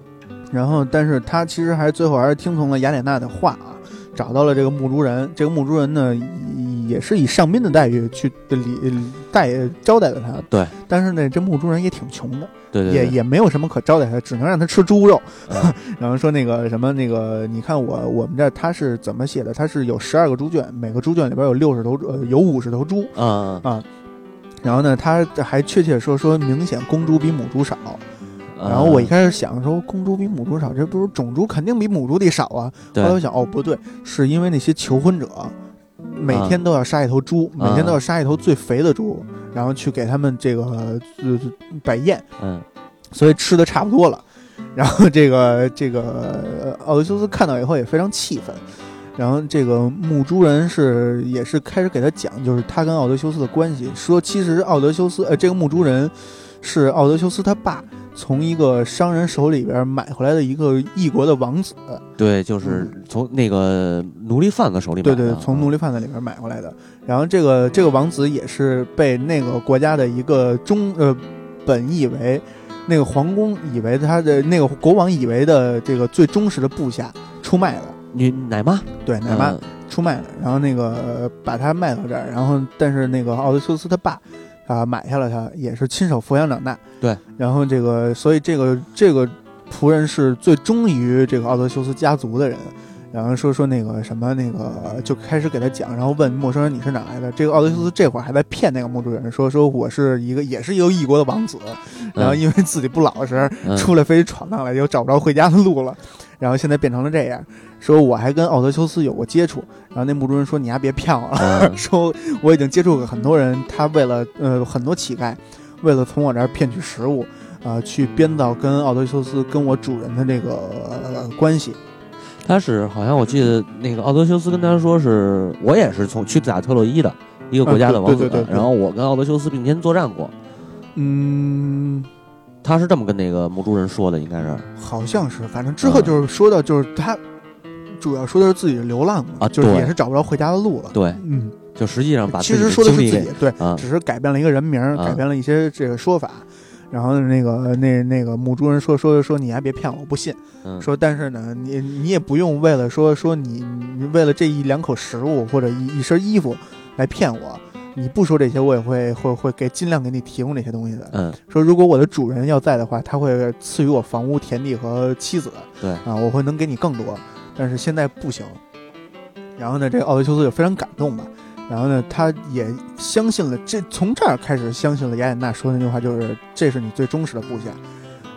然后但是他其实还最后还是听从了雅典娜的话啊，找到了这个牧猪人。这个牧猪人呢，也也是以上宾的待遇去礼待招待了他。对，但是呢，这墓主人也挺穷的，对对，也也没有什么可招待他，只能让他吃猪肉。嗯 然后说那个什么那个，你看我我们这儿他是怎么写的？他是有十二个猪圈，每个猪圈里边有六十头呃有五十头猪。嗯啊，然后呢，他还确切说说明显公猪比母猪少。嗯，然后我一开始想说公猪比母猪少，这不是种猪肯定比母猪得少啊。后来我想哦不对，是因为那些求婚者每天都要杀一头猪，每天都要杀一头最肥的猪，然后去给他们这个呃摆宴，嗯所以吃的差不多了。然后这个这个呃奥德修斯看到以后也非常气愤。然后这个牧猪人是也是开始给他讲，就是他跟奥德修斯的关系，说其实奥德修斯呃这个牧猪人是奥德修斯他爸从一个商人手里边买回来的一个异国的王子，对，就是从那个奴隶贩子手里买的，对对，从奴隶贩子里边买回来的。然后这个这个王子也是被那个国家的一个中呃本以为那个皇宫以为他的那个国王以为的这个最忠实的部下出卖了，女奶妈，对奶妈嗯出卖了，然后那个呃把他卖到这儿，然后但是那个奥德修斯他爸。啊，买下了他，也是亲手抚养长大。对，然后这个，所以这个这个仆人是最忠于这个奥德修斯家族的人。然后说说那个什么那个，就开始给他讲，然后问陌生人你是哪来的？这个奥德修斯这会儿还在骗那个墓主人，说说我是一个也是一个异国的王子，然后因为自己不老实，嗯出来非得闯荡来，又找不着回家的路了，然后现在变成了这样。说我还跟奥德修斯有过接触，然后那墓主人说你还别骗我了，嗯 说我已经接触过很多人，他为了呃很多乞丐，为了从我这儿骗取食物，啊、去编造跟奥德修斯跟我主人的这个、呃关系。他是好像我记得那个奥德修斯跟他说是我也是从去打特洛伊的一个国家的王子，嗯对对对对对然后我跟奥德修斯并肩作战过，嗯，他是这么跟那个母猪人说的，应该是好像是，反正之后就是说到就是他。主要说的是自己流浪嘛，啊就是对也是找不着回家的路了。对，嗯，就实际上把其实说的是自己对，啊只是改变了一个人名儿，啊改变了一些这个说法。然后那个那那个母猪人说说说你还别骗我，我不信。嗯，说但是呢，你你也不用为了说说你你为了这一两口食物或者一一身衣服来骗我。你不说这些，我也会会会给尽量给你提供这些东西的。嗯，说如果我的主人要在的话，他会赐予我房屋、田地和妻子。对啊，我会能给你更多，但是现在不行。然后呢，这个奥德修斯就非常感动吧。然后呢，他也相信了这从这儿开始相信了雅典娜说的那句话，就是这是你最忠实的部下。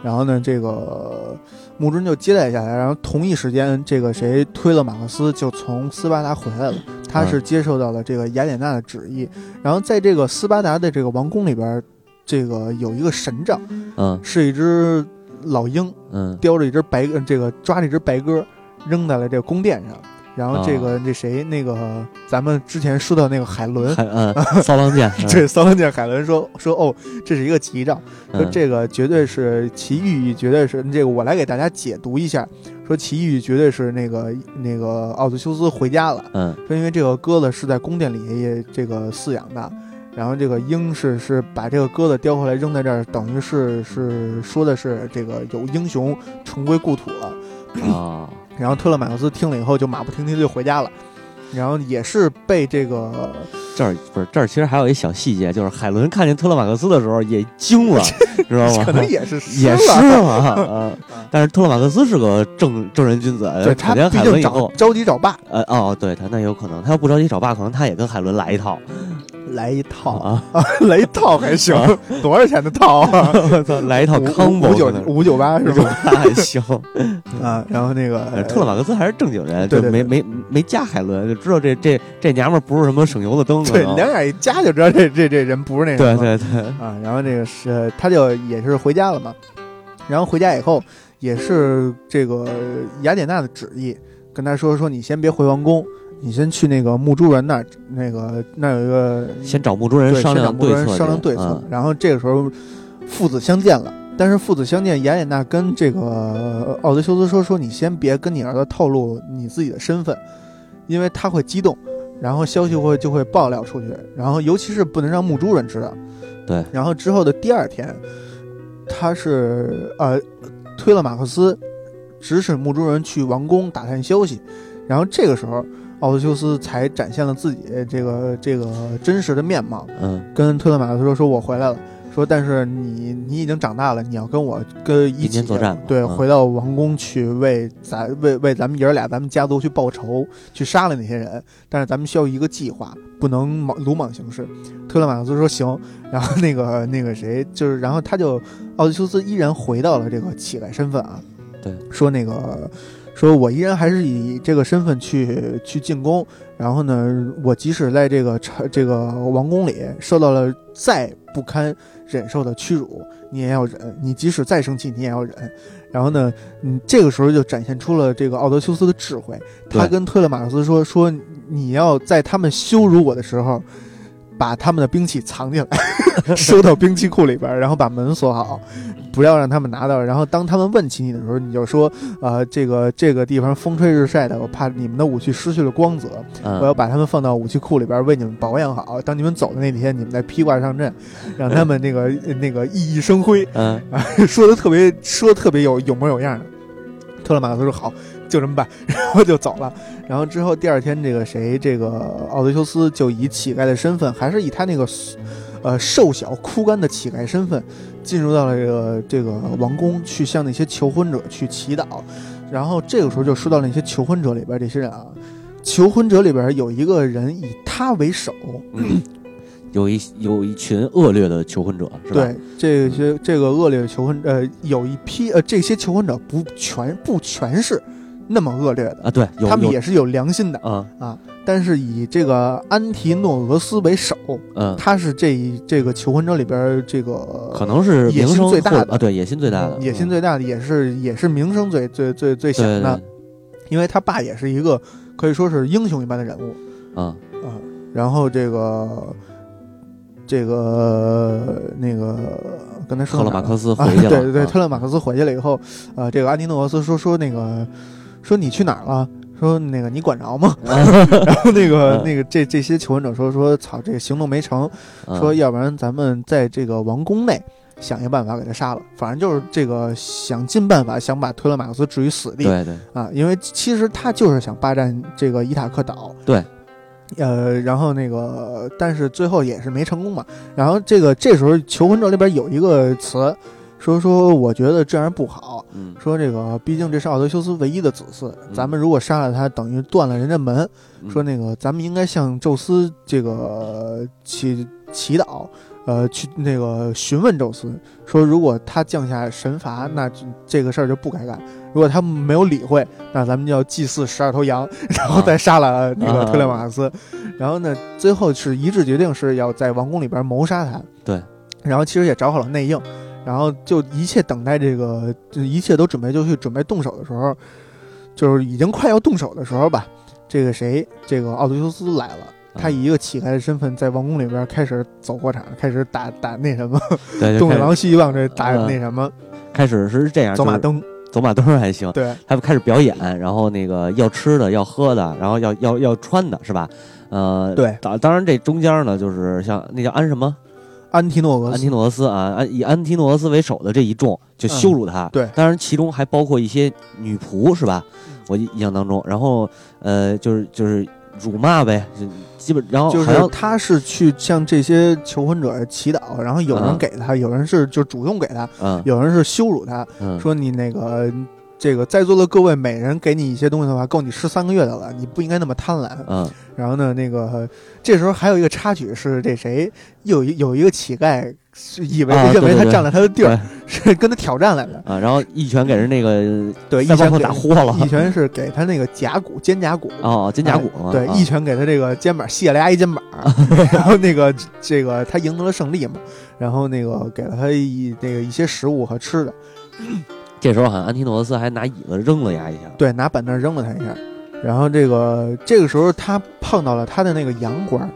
然后呢，这个牧之人就接待下来，然后同一时间，这个谁推了马克思就从斯巴达回来了，他是接受到了这个雅典娜的旨意。然后在这个斯巴达的这个王宫里边，这个有一个神杖，嗯。是一只老鹰，嗯。叼着一只白呃这个抓着一只白鸽，扔在了这个宫殿上。然后这啊个那谁那个咱们之前说到那个海伦，还嗯骚浪剑，嗯对骚浪剑海伦说说哦，这是一个吉兆，说嗯这个绝对是其寓意，绝对是这个我来给大家解读一下，说其寓意绝对是那个那个奥德修斯回家了，嗯说因为这个鸽子是在宫殿里也这个饲养的。然后这个鹰是是把这个鸽子叼回来扔在这儿，等于是是说的是这个有英雄重归故土了。啊 然后特勒马克斯听了以后就马不停蹄就回家了，然后也是被这个这儿不是这儿，其实还有一小细节，就是海伦看见特勒马克斯的时候也惊了，知道吗？可能也是 也是了嘛，啊！但是特勒马克斯是个正正人君子，对他可见毕竟找海伦以后，着急找爸呃哦，对他那有可能，他要不着急找爸，可能他也跟海伦来一套来一套啊，来一套还行，多少钱的套啊？来一套五 combo 五九五九八是是吧吧？？还行，啊，然后那个呃特勒马克思还是正经人，对对对就没没没加海伦，就知道这这这娘们儿不是什么省油的灯，对两眼一夹就知道这这这人不是那对什么。对对，啊，然后这个是他就也是回家了嘛，然后回家以后也是这个雅典娜的旨意，跟他说说你先别回王宫，你先去那个牧猪人那儿，那个那儿有一个先找牧猪人商量对策，商量对策嗯，然后这个时候父子相见了。但是父子相见，雅典娜跟这个奥德修斯说：“说你先别跟你儿子透露你自己的身份，因为他会激动，然后消息会就会爆料出去，然后尤其是不能让牧猪人知道。”对。然后之后的第二天，他是呃推了马克思，指使牧猪人去王宫打探消息。然后这个时候，奥德修斯才展现了自己这个这个真实的面貌，嗯跟特勒马克思说：“说我回来了。”说，但是你你已经长大了，你要跟我跟一起作战对，嗯回到王宫去为咱为为咱们爷儿俩咱们家族去报仇，去杀了那些人。但是咱们需要一个计划，不能莽鲁莽行事。特勒马克思说行，然后那个那个谁就是，然后他就奥德修斯依然回到了这个乞丐身份啊。对，说那个说我依然还是以这个身份去去进攻，然后呢，我即使在这个城这个王宫里受到了再不堪忍受的屈辱，你也要忍；你即使再生气，你也要忍。然后呢，嗯，这个时候就展现出了这个奥德修斯的智慧。他跟特勒马克斯说：“说你要在他们羞辱我的时候，把他们的兵器藏起来，收到兵器库里边，然后把门锁好，不要让他们拿到。然后当他们问起你的时候，你就说：呃，这个这个地方风吹日晒的，我怕你们的武器失去了光泽，嗯，我要把他们放到武器库里边，为你们保养好。当你们走的那天，你们再披挂上阵，让他们那个那个熠熠生辉。嗯 说的特别说的特别有有模有样的。特勒马克思说好，就这么办，然后就走了。然后之后第二天，这个谁，这个奥德修斯就以乞丐的身份，还是以他那个呃瘦小枯干的乞丐身份，进入到了这个这个王宫，去向那些求婚者去祈祷。然后这个时候就说到那些求婚者里边这些人啊，求婚者里边有一个人以他为首，嗯，有一有一群恶劣的求婚者，是吧？对，这些这个恶劣的求婚，呃，有一批呃，这些求婚者不全不全是那么恶劣的，啊，对，有他们也是有良心的啊。啊。但是以这个安提诺俄斯为首，嗯，他是这一这个求婚者里边这个可能是野心最大的。或啊，对，野心最大的，野心嗯最大的，也是也是名声最最最最响对的，对。因为他爸也是一个可以说是英雄一般的人物。对啊，啊，然后这个这个那个刚才说了特勒马克思啊回去了，对对对，啊。特勒马克思回去了以后，呃，这个安提诺俄斯说说那个说你去哪儿了？说那个你管着吗？然后那个嗯那个这这些求婚者说说操，这个行动没成，啊说要不然咱们在这个王宫内。想一个办法给他杀了，反正就是这个想尽办法想把推勒马克思置于死地。对对，啊，因为其实他就是想霸占这个伊塔克岛。对，呃，然后那个，但是最后也是没成功嘛。然后这个这时候求婚者里边有一个词，说说我觉得这样不好，嗯说这个毕竟这是奥德修斯唯一的子嗣，嗯咱们如果杀了他，等于断了人家门。嗯说那个咱们应该向宙斯这个祈祈祷。呃，去那个询问宙斯，说如果他降下神罚，那就这个事儿就不该干；如果他没有理会，那咱们就要祭祀十二头羊，然后再杀了那个啊特雷马克思。然后呢，最后是一致决定是要在王宫里边谋杀他。对，然后其实也找好了内应，然后就一切等待这个，就一切都准备就绪，准备动手的时候，就是已经快要动手的时候吧，这个谁，这个奥德修斯来了。他以一个乞丐的身份在王宫里边开始走过场，开始打打那什么对，东野开始狼西希望这打嗯那什么开始是这样，走马灯，走马灯还行，对他们开始表演，然后那个要吃的，要喝的，然后要要要穿的，是吧？呃，对当当然这中间呢，就是像那叫安什么安提诺俄斯。安提，诺俄斯啊，安以安提诺俄斯为首的这一众就羞辱他，嗯对。当然其中还包括一些女仆，是吧？嗯。我印象当中，然后呃，就是就是辱骂呗，就基本然后就是他是去向这些求婚者祈祷，然后有人嗯。给他，有人是就主动给他，嗯。有人是羞辱他，嗯。说你那个这个在座的各位每人给你一些东西的话，够你吃三个月的了，你不应该那么贪婪。嗯。然后呢，那个这时候还有一个插曲是这谁有一有一个乞丐是以为、啊认为他占了他的地儿，是跟他挑战来的。啊，然后一拳给人那个对，一拳给打豁了，一拳是给他那个甲骨肩胛骨。哦，肩胛骨嘛，对，啊。一拳给他这个肩膀卸了牙一肩膀，然后那个这个他赢得了胜利嘛，然后那个给了他一那个一些食物和吃的，这时候好像安提诺俄斯还拿椅子扔了牙一下，对，拿板凳扔了他一下，然后这个这个时候他碰到了他的那个洋官，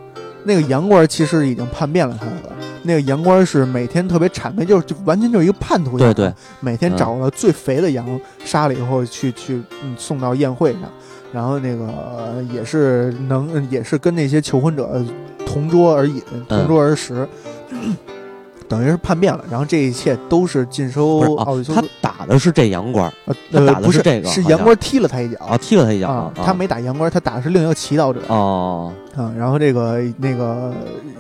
那个洋官其实已经叛变了他了。那个羊官是每天特别谄媚，就是就完全就是一个叛徒一样，对对，每天找了最肥的羊，杀了以后去去嗯送到宴会上，然后那个、呃也是能也是跟那些求婚者同桌而饮，同桌而食。等于是叛变了。然后这一切都是尽收不是啊他奥德修斯。打的是这杨官呃他打的是是这个是杨官踢了他一脚啊，踢了他一脚啊，他没打杨官，他打的是另一个祈祷者哦，啊。然后这个那个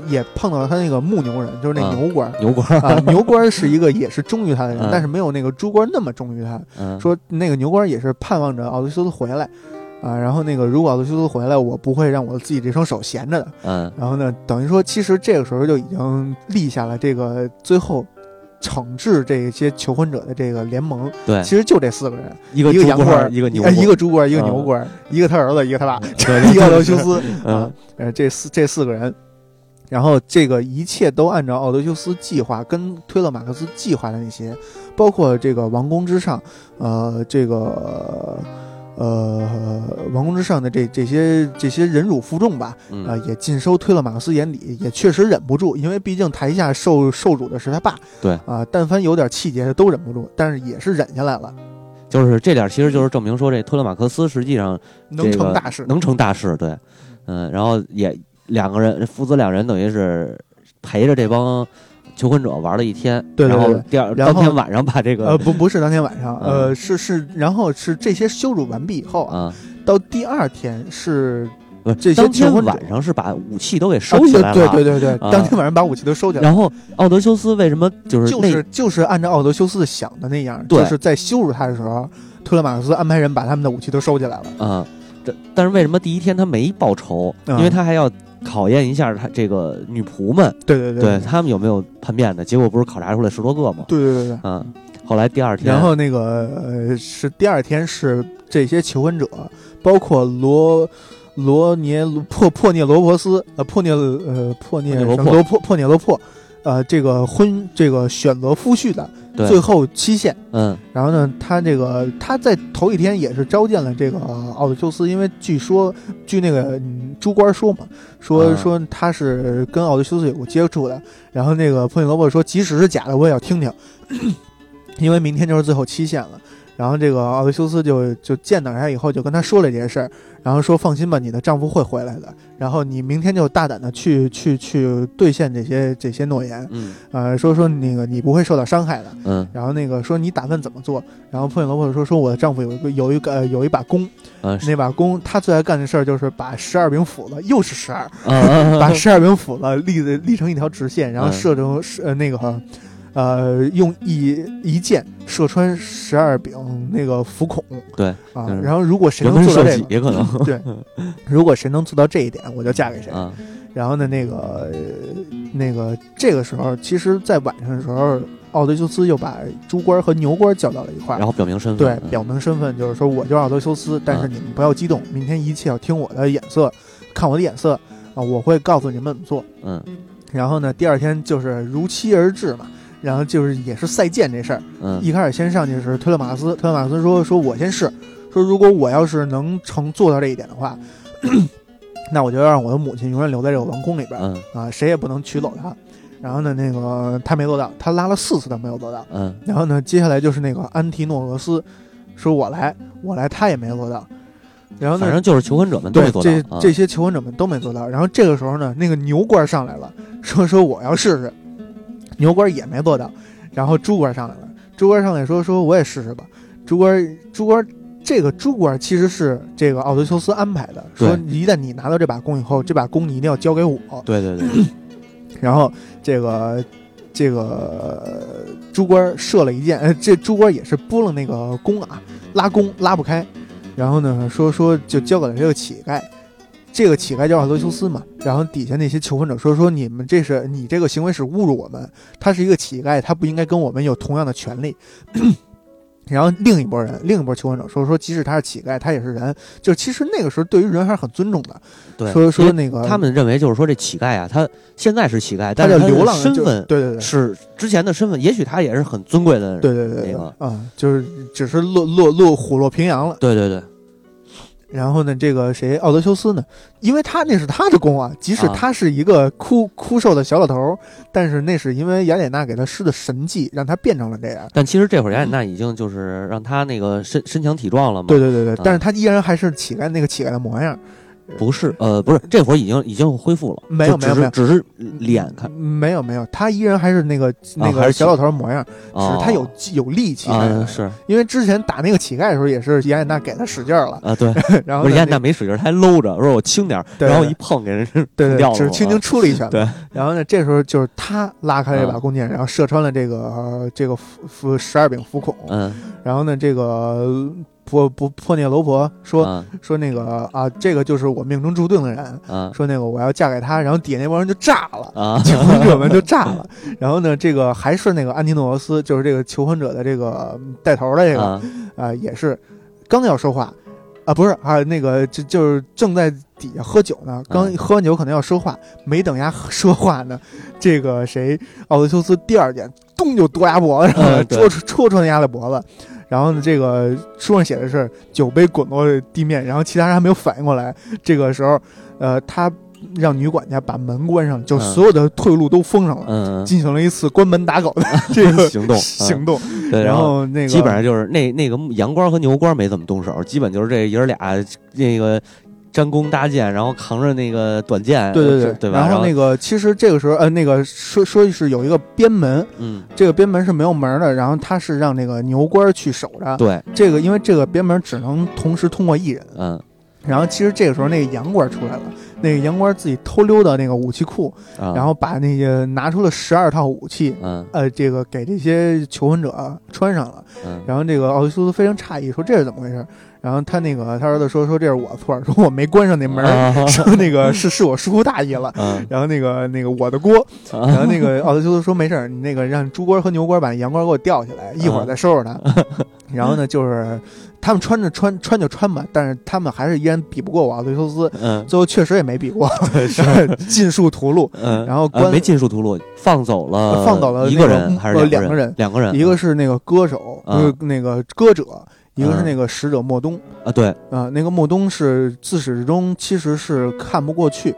也碰到了他那个牧牛人，就是那嗯牛官。牛官啊，牛官 是一个也是忠于他的人嗯，但是没有那个猪官那么忠于他。嗯，说那个牛官也是盼望着奥德修斯回来，啊，然后那个如果奥德修斯回来，我不会让我自己这双手闲着的。嗯然后呢，等于说其实这个时候就已经立下了这个最后惩治这些求婚者的这个联盟，对，其实就这四个人，一个一个杨官猪官，一个牛一个猪官，一个嗯牛官，一个他儿子，一个他爸，一个奥德修斯啊嗯，呃，这四这四个人。然后这个一切都按照奥德修斯计划跟推勒马克思计划的那些，包括这个王宫之上，呃，这个呃王宫之上的这这些这些忍辱负重吧，嗯。啊、也尽收推勒马克思眼里，也确实忍不住，因为毕竟台下受受辱的是他爸，对。啊、但凡有点气节的都忍不住，但是也是忍下来了，就是这点，其实就是证明说这托勒马克思实际上能这个成大事。能成大事，对，嗯，然后也两个人父子两人等于是陪着这帮求婚者玩了一天，对对对然后第二当天晚上把这个呃，不，不是当天晚上，嗯呃，是是，然后是这些羞辱完毕以后啊，啊，到第二天是不这些当天求婚者晚上是把武器都给收起来了，啊对对对对当天晚上把武器都收起来了。然后奥德修斯为什么就是就是就是按照奥德修斯想的那样，就是在羞辱他的时候，特勒马克斯安排人把他们的武器都收起来了。啊，这但是为什么第一天他没报仇？嗯因为他还要考验一下他这个女仆们，对对对对他们有没有叛变的。结果不是考察出来十多个吗？对对对对。嗯，后来第二天，然后那个呃是第二天是这些求婚者，包括罗罗涅破破涅罗伯斯呃破涅呃破涅罗破破涅罗破，呃这个婚这个选择夫婿的对最后期限。嗯然后呢，他这个他在头一天也是召见了这个奥德修斯，因为据说据那个嗯朱官说嘛，说、啊说他是跟奥德修斯有过接触的。然后那个破涅罗伯说，即使是假的，我也要听听，因为明天就是最后期限了。然后这个奥德修斯就就见到他以后，就跟他说了这些事儿，然后说放心吧，你的丈夫会回来的。然后你明天就大胆的去去去兑现这些这些诺言，嗯呃，说说那个你不会受到伤害的。嗯然后那个说你打算怎么做？然后破影罗伯说说我的丈夫有一个有一个、呃、有一把弓，嗯那把弓他最爱干的事儿就是把十二柄斧子，又是十二，啊，把十二柄斧子立的立成一条直线，然后嗯射成是呃那个呃用一一箭射穿十二柄那个浮孔对啊嗯。然后如果谁能做到这个，击也可能对，如果谁能做到这一点，我就嫁给谁。啊，然后呢，那个、呃那个这个时候，其实，在晚上的时候，奥德修斯又把猪官和牛官叫到了一块儿然。后表明身份，对，嗯表明身份就是说，我就是奥德修斯，但是你们不要激动，明天一切要听我的眼色，看我的眼色啊，我会告诉你们怎么做。嗯然后呢，第二天就是如期而至嘛，然后就是也是赛剑这事儿，嗯一开始先上去是推勒马斯，推勒马斯说说我先试，说如果我要是能成做到这一点的话，那我就要让我的母亲永远留在这个王宫里边嗯啊，谁也不能取走她。然后呢，那个他没做到，他拉了四次都没有做到。嗯然后呢，接下来就是那个安提诺俄斯，说我来，我来，他也没做到。然后呢，反正就是求婚者们都对没做到这啊这些求婚者们都没做到。然后这个时候呢，那个牛官上来了，说说我要试试，牛官也没做到。然后猪官上来了，猪官上来说说我也试试吧。猪官猪官这个猪官其实是这个奥德修斯安排的，说一旦你拿到这把弓以后，这把弓你一定要交给我。对对对，然后这个这个呃猪官射了一箭，呃，这猪官也是拨了那个弓啊，拉弓拉不开，然后呢说说就交给了这个乞丐，这个乞丐叫奥德修斯嘛，然后底下那些求婚者说说你们这是你这个行为是侮辱我们，他是一个乞丐，他不应该跟我们有同样的权利。然后另一波人，另一波求婚者说说，即使他是乞丐，他也是人。就其实那个时候对于人还是很尊重的。对，说说那个他们认为就是说这乞丐啊，他现在是乞丐，但是他流浪身份对对对，是之前的身份，也许他也是很尊贵的人。对对对对那个啊，就是只是落落落虎落平阳了。对对对，然后呢，这个谁奥德修斯呢？因为他那是他的弓啊，即使啊他是一个枯枯瘦的小老头儿，但是那是因为雅典娜给他施的神迹，让他变成了这样。但其实这会儿雅典娜已经就是让他那个身身强体壮了嘛。对对对对，啊但是他依然还是乞丐那个乞丐的模样。不是，呃，不是，这会儿已经已经恢复了，没有没有没有，只是脸看，没有没有，他依然还是那个那个小老头模样，只是他有有力气，是。因为之前打那个乞丐的时候也是雅典娜给他使劲了。啊，对，然后雅典娜没使劲，他还搂着，说我轻点，然后一碰给人对掉了，只是轻轻出了一拳，对，然后呢，这时候就是他拉开了这把弓箭，然后射穿了这个这个腹十二柄腹孔，嗯，然后呢，这个。破破破涅罗婆说说那个啊，这个就是我命中注定的人。说那个我要嫁给他，然后底下那帮人就炸了，啊求婚者们就炸了。然后呢，这个还是那个安提诺罗斯，就是这个求婚者的这个带头的这个啊，也是刚要说话啊，不是啊，那个就就是正在底下喝酒呢，刚喝完酒可能要说话，没等丫 说话呢，这个谁奥德修斯第二剑咚就夺牙脖子上了，戳戳戳那丫的脖子。然后呢，这个书上写的是酒杯滚落地面，然后其他人还没有反应过来。这个时候，呃，他让女管家把门关上，就所有的退路都封上了，进行了一次关门打狗的这个行 动行动。对，然后那个基本上就是那那个羊倌和牛倌没怎么动手，基本就是这爷俩那个。张弓搭箭，然后扛着那个短剑，对对对，对吧？然后那个其实这个时候，呃，那个说说是有一个边门，嗯，这个边门是没有门的，然后他是让那个牛官去守着。对，这个因为这个边门只能同时通过一人，嗯。然后其实这个时候那个杨官出来了，那个杨官自己偷溜到那个武器库，然后把那个拿出了十二套武器，嗯，呃，这个给这些求婚者穿上了。嗯，然后这个奥西苏斯非常诧异，说这是怎么回事？然后他那个他儿子说说这是我错，说我没关上那门，说那个是是我疏忽大意了。然后那个那个我的锅。然后那个奥德修斯说没事儿，你那个让猪锅和牛锅把羊锅给我吊起来，一会儿再收拾他。然后呢，就是他们穿着穿穿就穿吧，但是他们还是依然比不过我奥德修斯。嗯，最后确实也没比过，是尽数屠戮。嗯，然后关没尽数屠戮，放走了放走了一个人还是两个人？两个人，一个是那个歌手，就是那个歌者。一个是那个使者莫东啊，对。啊，那个莫东是自始至终其实是看不过去，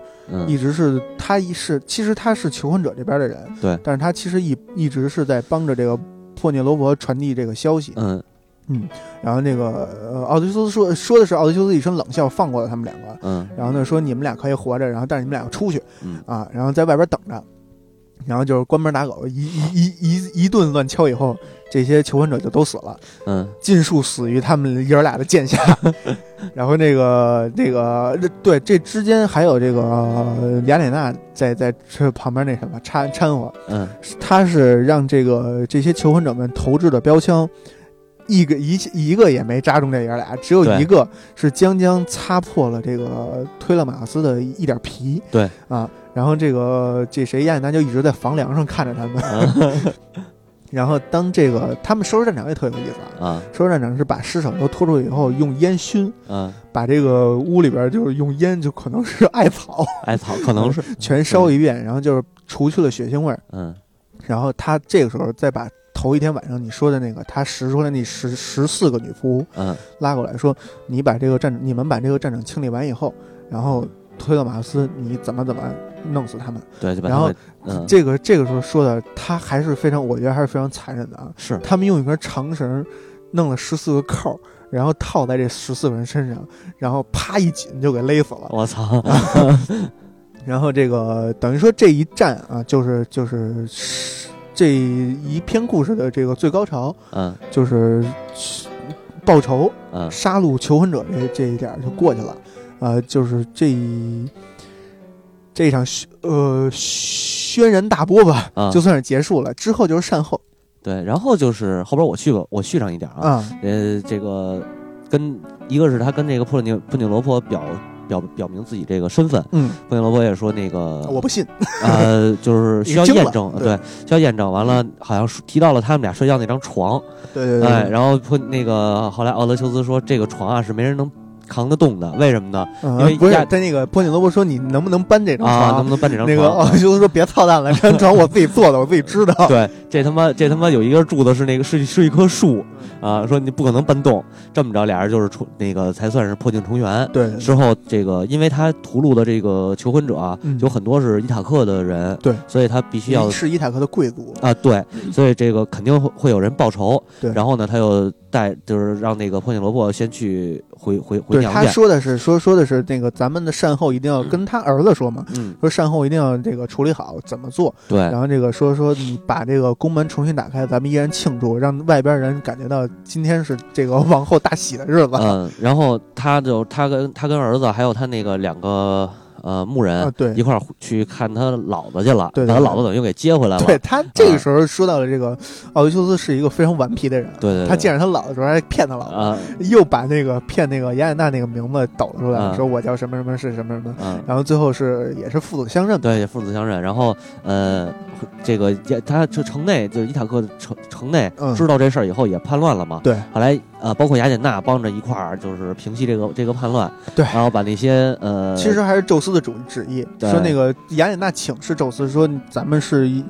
一直是他一是其实他是求婚者这边的人，对，但是他其实一一直是在帮着这个破涅罗伯传递这个消息，嗯。嗯，然后那个奥德修斯说说的是奥德修斯一声冷笑放过了他们两个，嗯，然后呢说你们俩可以活着，然后但是你们俩要出去，嗯。啊，然后在外边等着，然后就是关门打狗，一一一一一顿乱敲以后。这些求婚者就都死了，嗯，尽数死于他们爷儿俩的剑下。然后那个那个对，这之间还有这个雅典娜在在这旁边那什么掺掺和，嗯，他是让这个这些求婚者们投掷的标枪，一个一一个也没扎中这爷儿俩，只有一个是将将擦破了这个推勒马斯的一点皮，对啊，然后这个这谁雅典娜就一直在房梁上看着他们。然后当这个他们收拾战场也特有意思啊，收拾战场是把尸首都拖出去以后用烟熏，嗯，把这个屋里边就是用烟就可能是 艾草，艾草可能是 全烧一遍，然后就是除去了血腥味儿，嗯，然后他这个时候再把头一天晚上你说的那个他拾出来那十十四个女仆，嗯，拉过来说你把这个战你们把这个战场清理完以后，然后推到马克思你怎么怎么。弄死他们，对，然后这个这个时候说的，他还是非常，我觉得还是非常残忍的啊。是，他们用一根长绳弄了十四个扣，然后套在这十四个人身上，然后啪一紧就给勒死了。我操！然后这个等于说这一战啊，就是就是这一篇故事的这个最高潮，嗯，就是报仇，嗯，杀戮求婚者这这一点就过去了，呃，就是这。这一场呃轩然大波吧，就算是结束了。之后就是善后，对，然后就是后边我续吧，我续上一点啊。呃，这个跟一个是他跟那个破涅破涅罗婆表表表明自己这个身份，嗯，破涅罗婆也说那个我不信，呃，就是需要验证，对，需要验证。完了，好像提到了他们俩睡觉那张床，对对对，哎，然后普那个后来奥德修斯说这个床啊是没人能。扛得动的，为什么呢？因为不是在那个波尼罗伯说你能不能搬这张床？能不能搬这张床？那个奥修斯说别操蛋了，这张床我自己做的，我自己知道。对，这他妈这他妈有一根柱子是那个是是一棵树啊，说你不可能搬动。这么着，俩人就是重那个才算是破镜重圆。对，之后这个因为他屠戮的这个求婚者啊，有很多是伊塔克的人，对，所以他必须要是伊塔克的贵族啊，对，所以这个肯定会会有人报仇。对，然后呢，他又带就是让那个破镜罗伯先去。回回回对他娘家。说的是说说的是那个咱们的善后一定要跟他儿子说嘛，嗯，说善后一定要这个处理好怎么做，对然后这个说说你把这个宫门重新打开，咱们依然庆祝，让外边人感觉到今天是这个王后大喜的日子。嗯，然后他就他跟他跟儿子还有他那个两个呃牧人、啊对一块儿去看他老子去了，对对把他对姥子等于给接回来了。对他这个时候说到了这个奥维修斯是一个非常顽皮的人，对他见着他老的时候还骗他姥，啊又把那个骗那个雅典娜那个名字抖出来，啊说我叫什么什么是什么什么，嗯。然后最后是也是父子相认嘛，对，父子相认。然后，呃，这个也他这城内就是伊塔克城城内嗯知道这事儿以后也叛乱了嘛。对后来呃，包括雅典娜帮着一块儿就是平息这个这个叛乱。对然后把那些呃，其实还是宙斯的主旨意，对说那个雅典娜请示宙斯说咱们是一。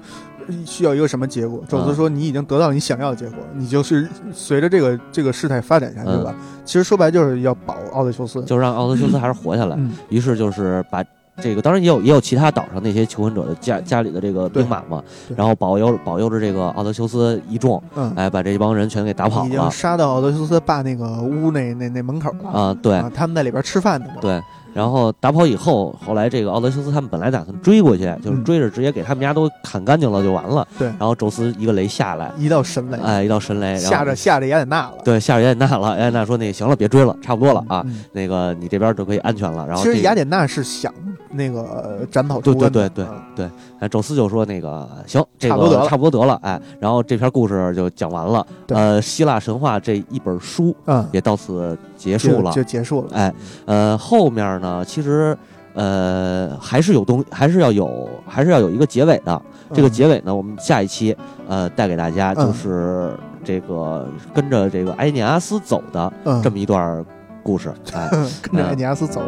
需要一个什么结果？宙斯嗯说：“你已经得到你想要的结果，你就是随着这个这个事态发展下去嗯吧。其实说白就是要保奥德修斯。就让奥德修斯还是活下来。嗯，于是就是把这个，当然也有也有其他岛上那些求婚者的家家里的这个兵马嘛，然后保佑保佑着这个奥德修斯一众，嗯，哎，把这帮人全给打跑了已经了杀到奥德修斯爸那个屋那那那门口了啊，对啊，他们在里边吃饭呢。对。然后打跑以后，后来这个奥德修斯他们本来打算追过去，就是嗯追着直接给他们家都砍干净了就完了。对然后宙斯一个雷下来，一道神雷，哎，一道神雷，然后吓着吓着雅典娜了。对吓着雅典娜了。雅典娜说：“那行了，别追了，差不多了啊，嗯那个你这边就可以安全了。”然后其实雅典娜是想那个呃斩草对除根对，对对对对，哎，宙斯就说那个行，这个差不多得了差不多得了，哎，然后这篇故事就讲完了。呃，希腊神话这一本书嗯，也到此结结束了。就结束了。哎，呃，后面呢，其实呃还是有东，还是要有，还是要有一个结尾的。这个嗯结尾呢，我们下一期呃带给大家，嗯就是这个跟着这个埃涅阿斯走的嗯这么一段故事。哎，跟着艾尼亚斯走。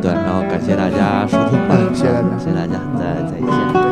对，然后感谢大家收听谢谢大家谢谢大家，再再见。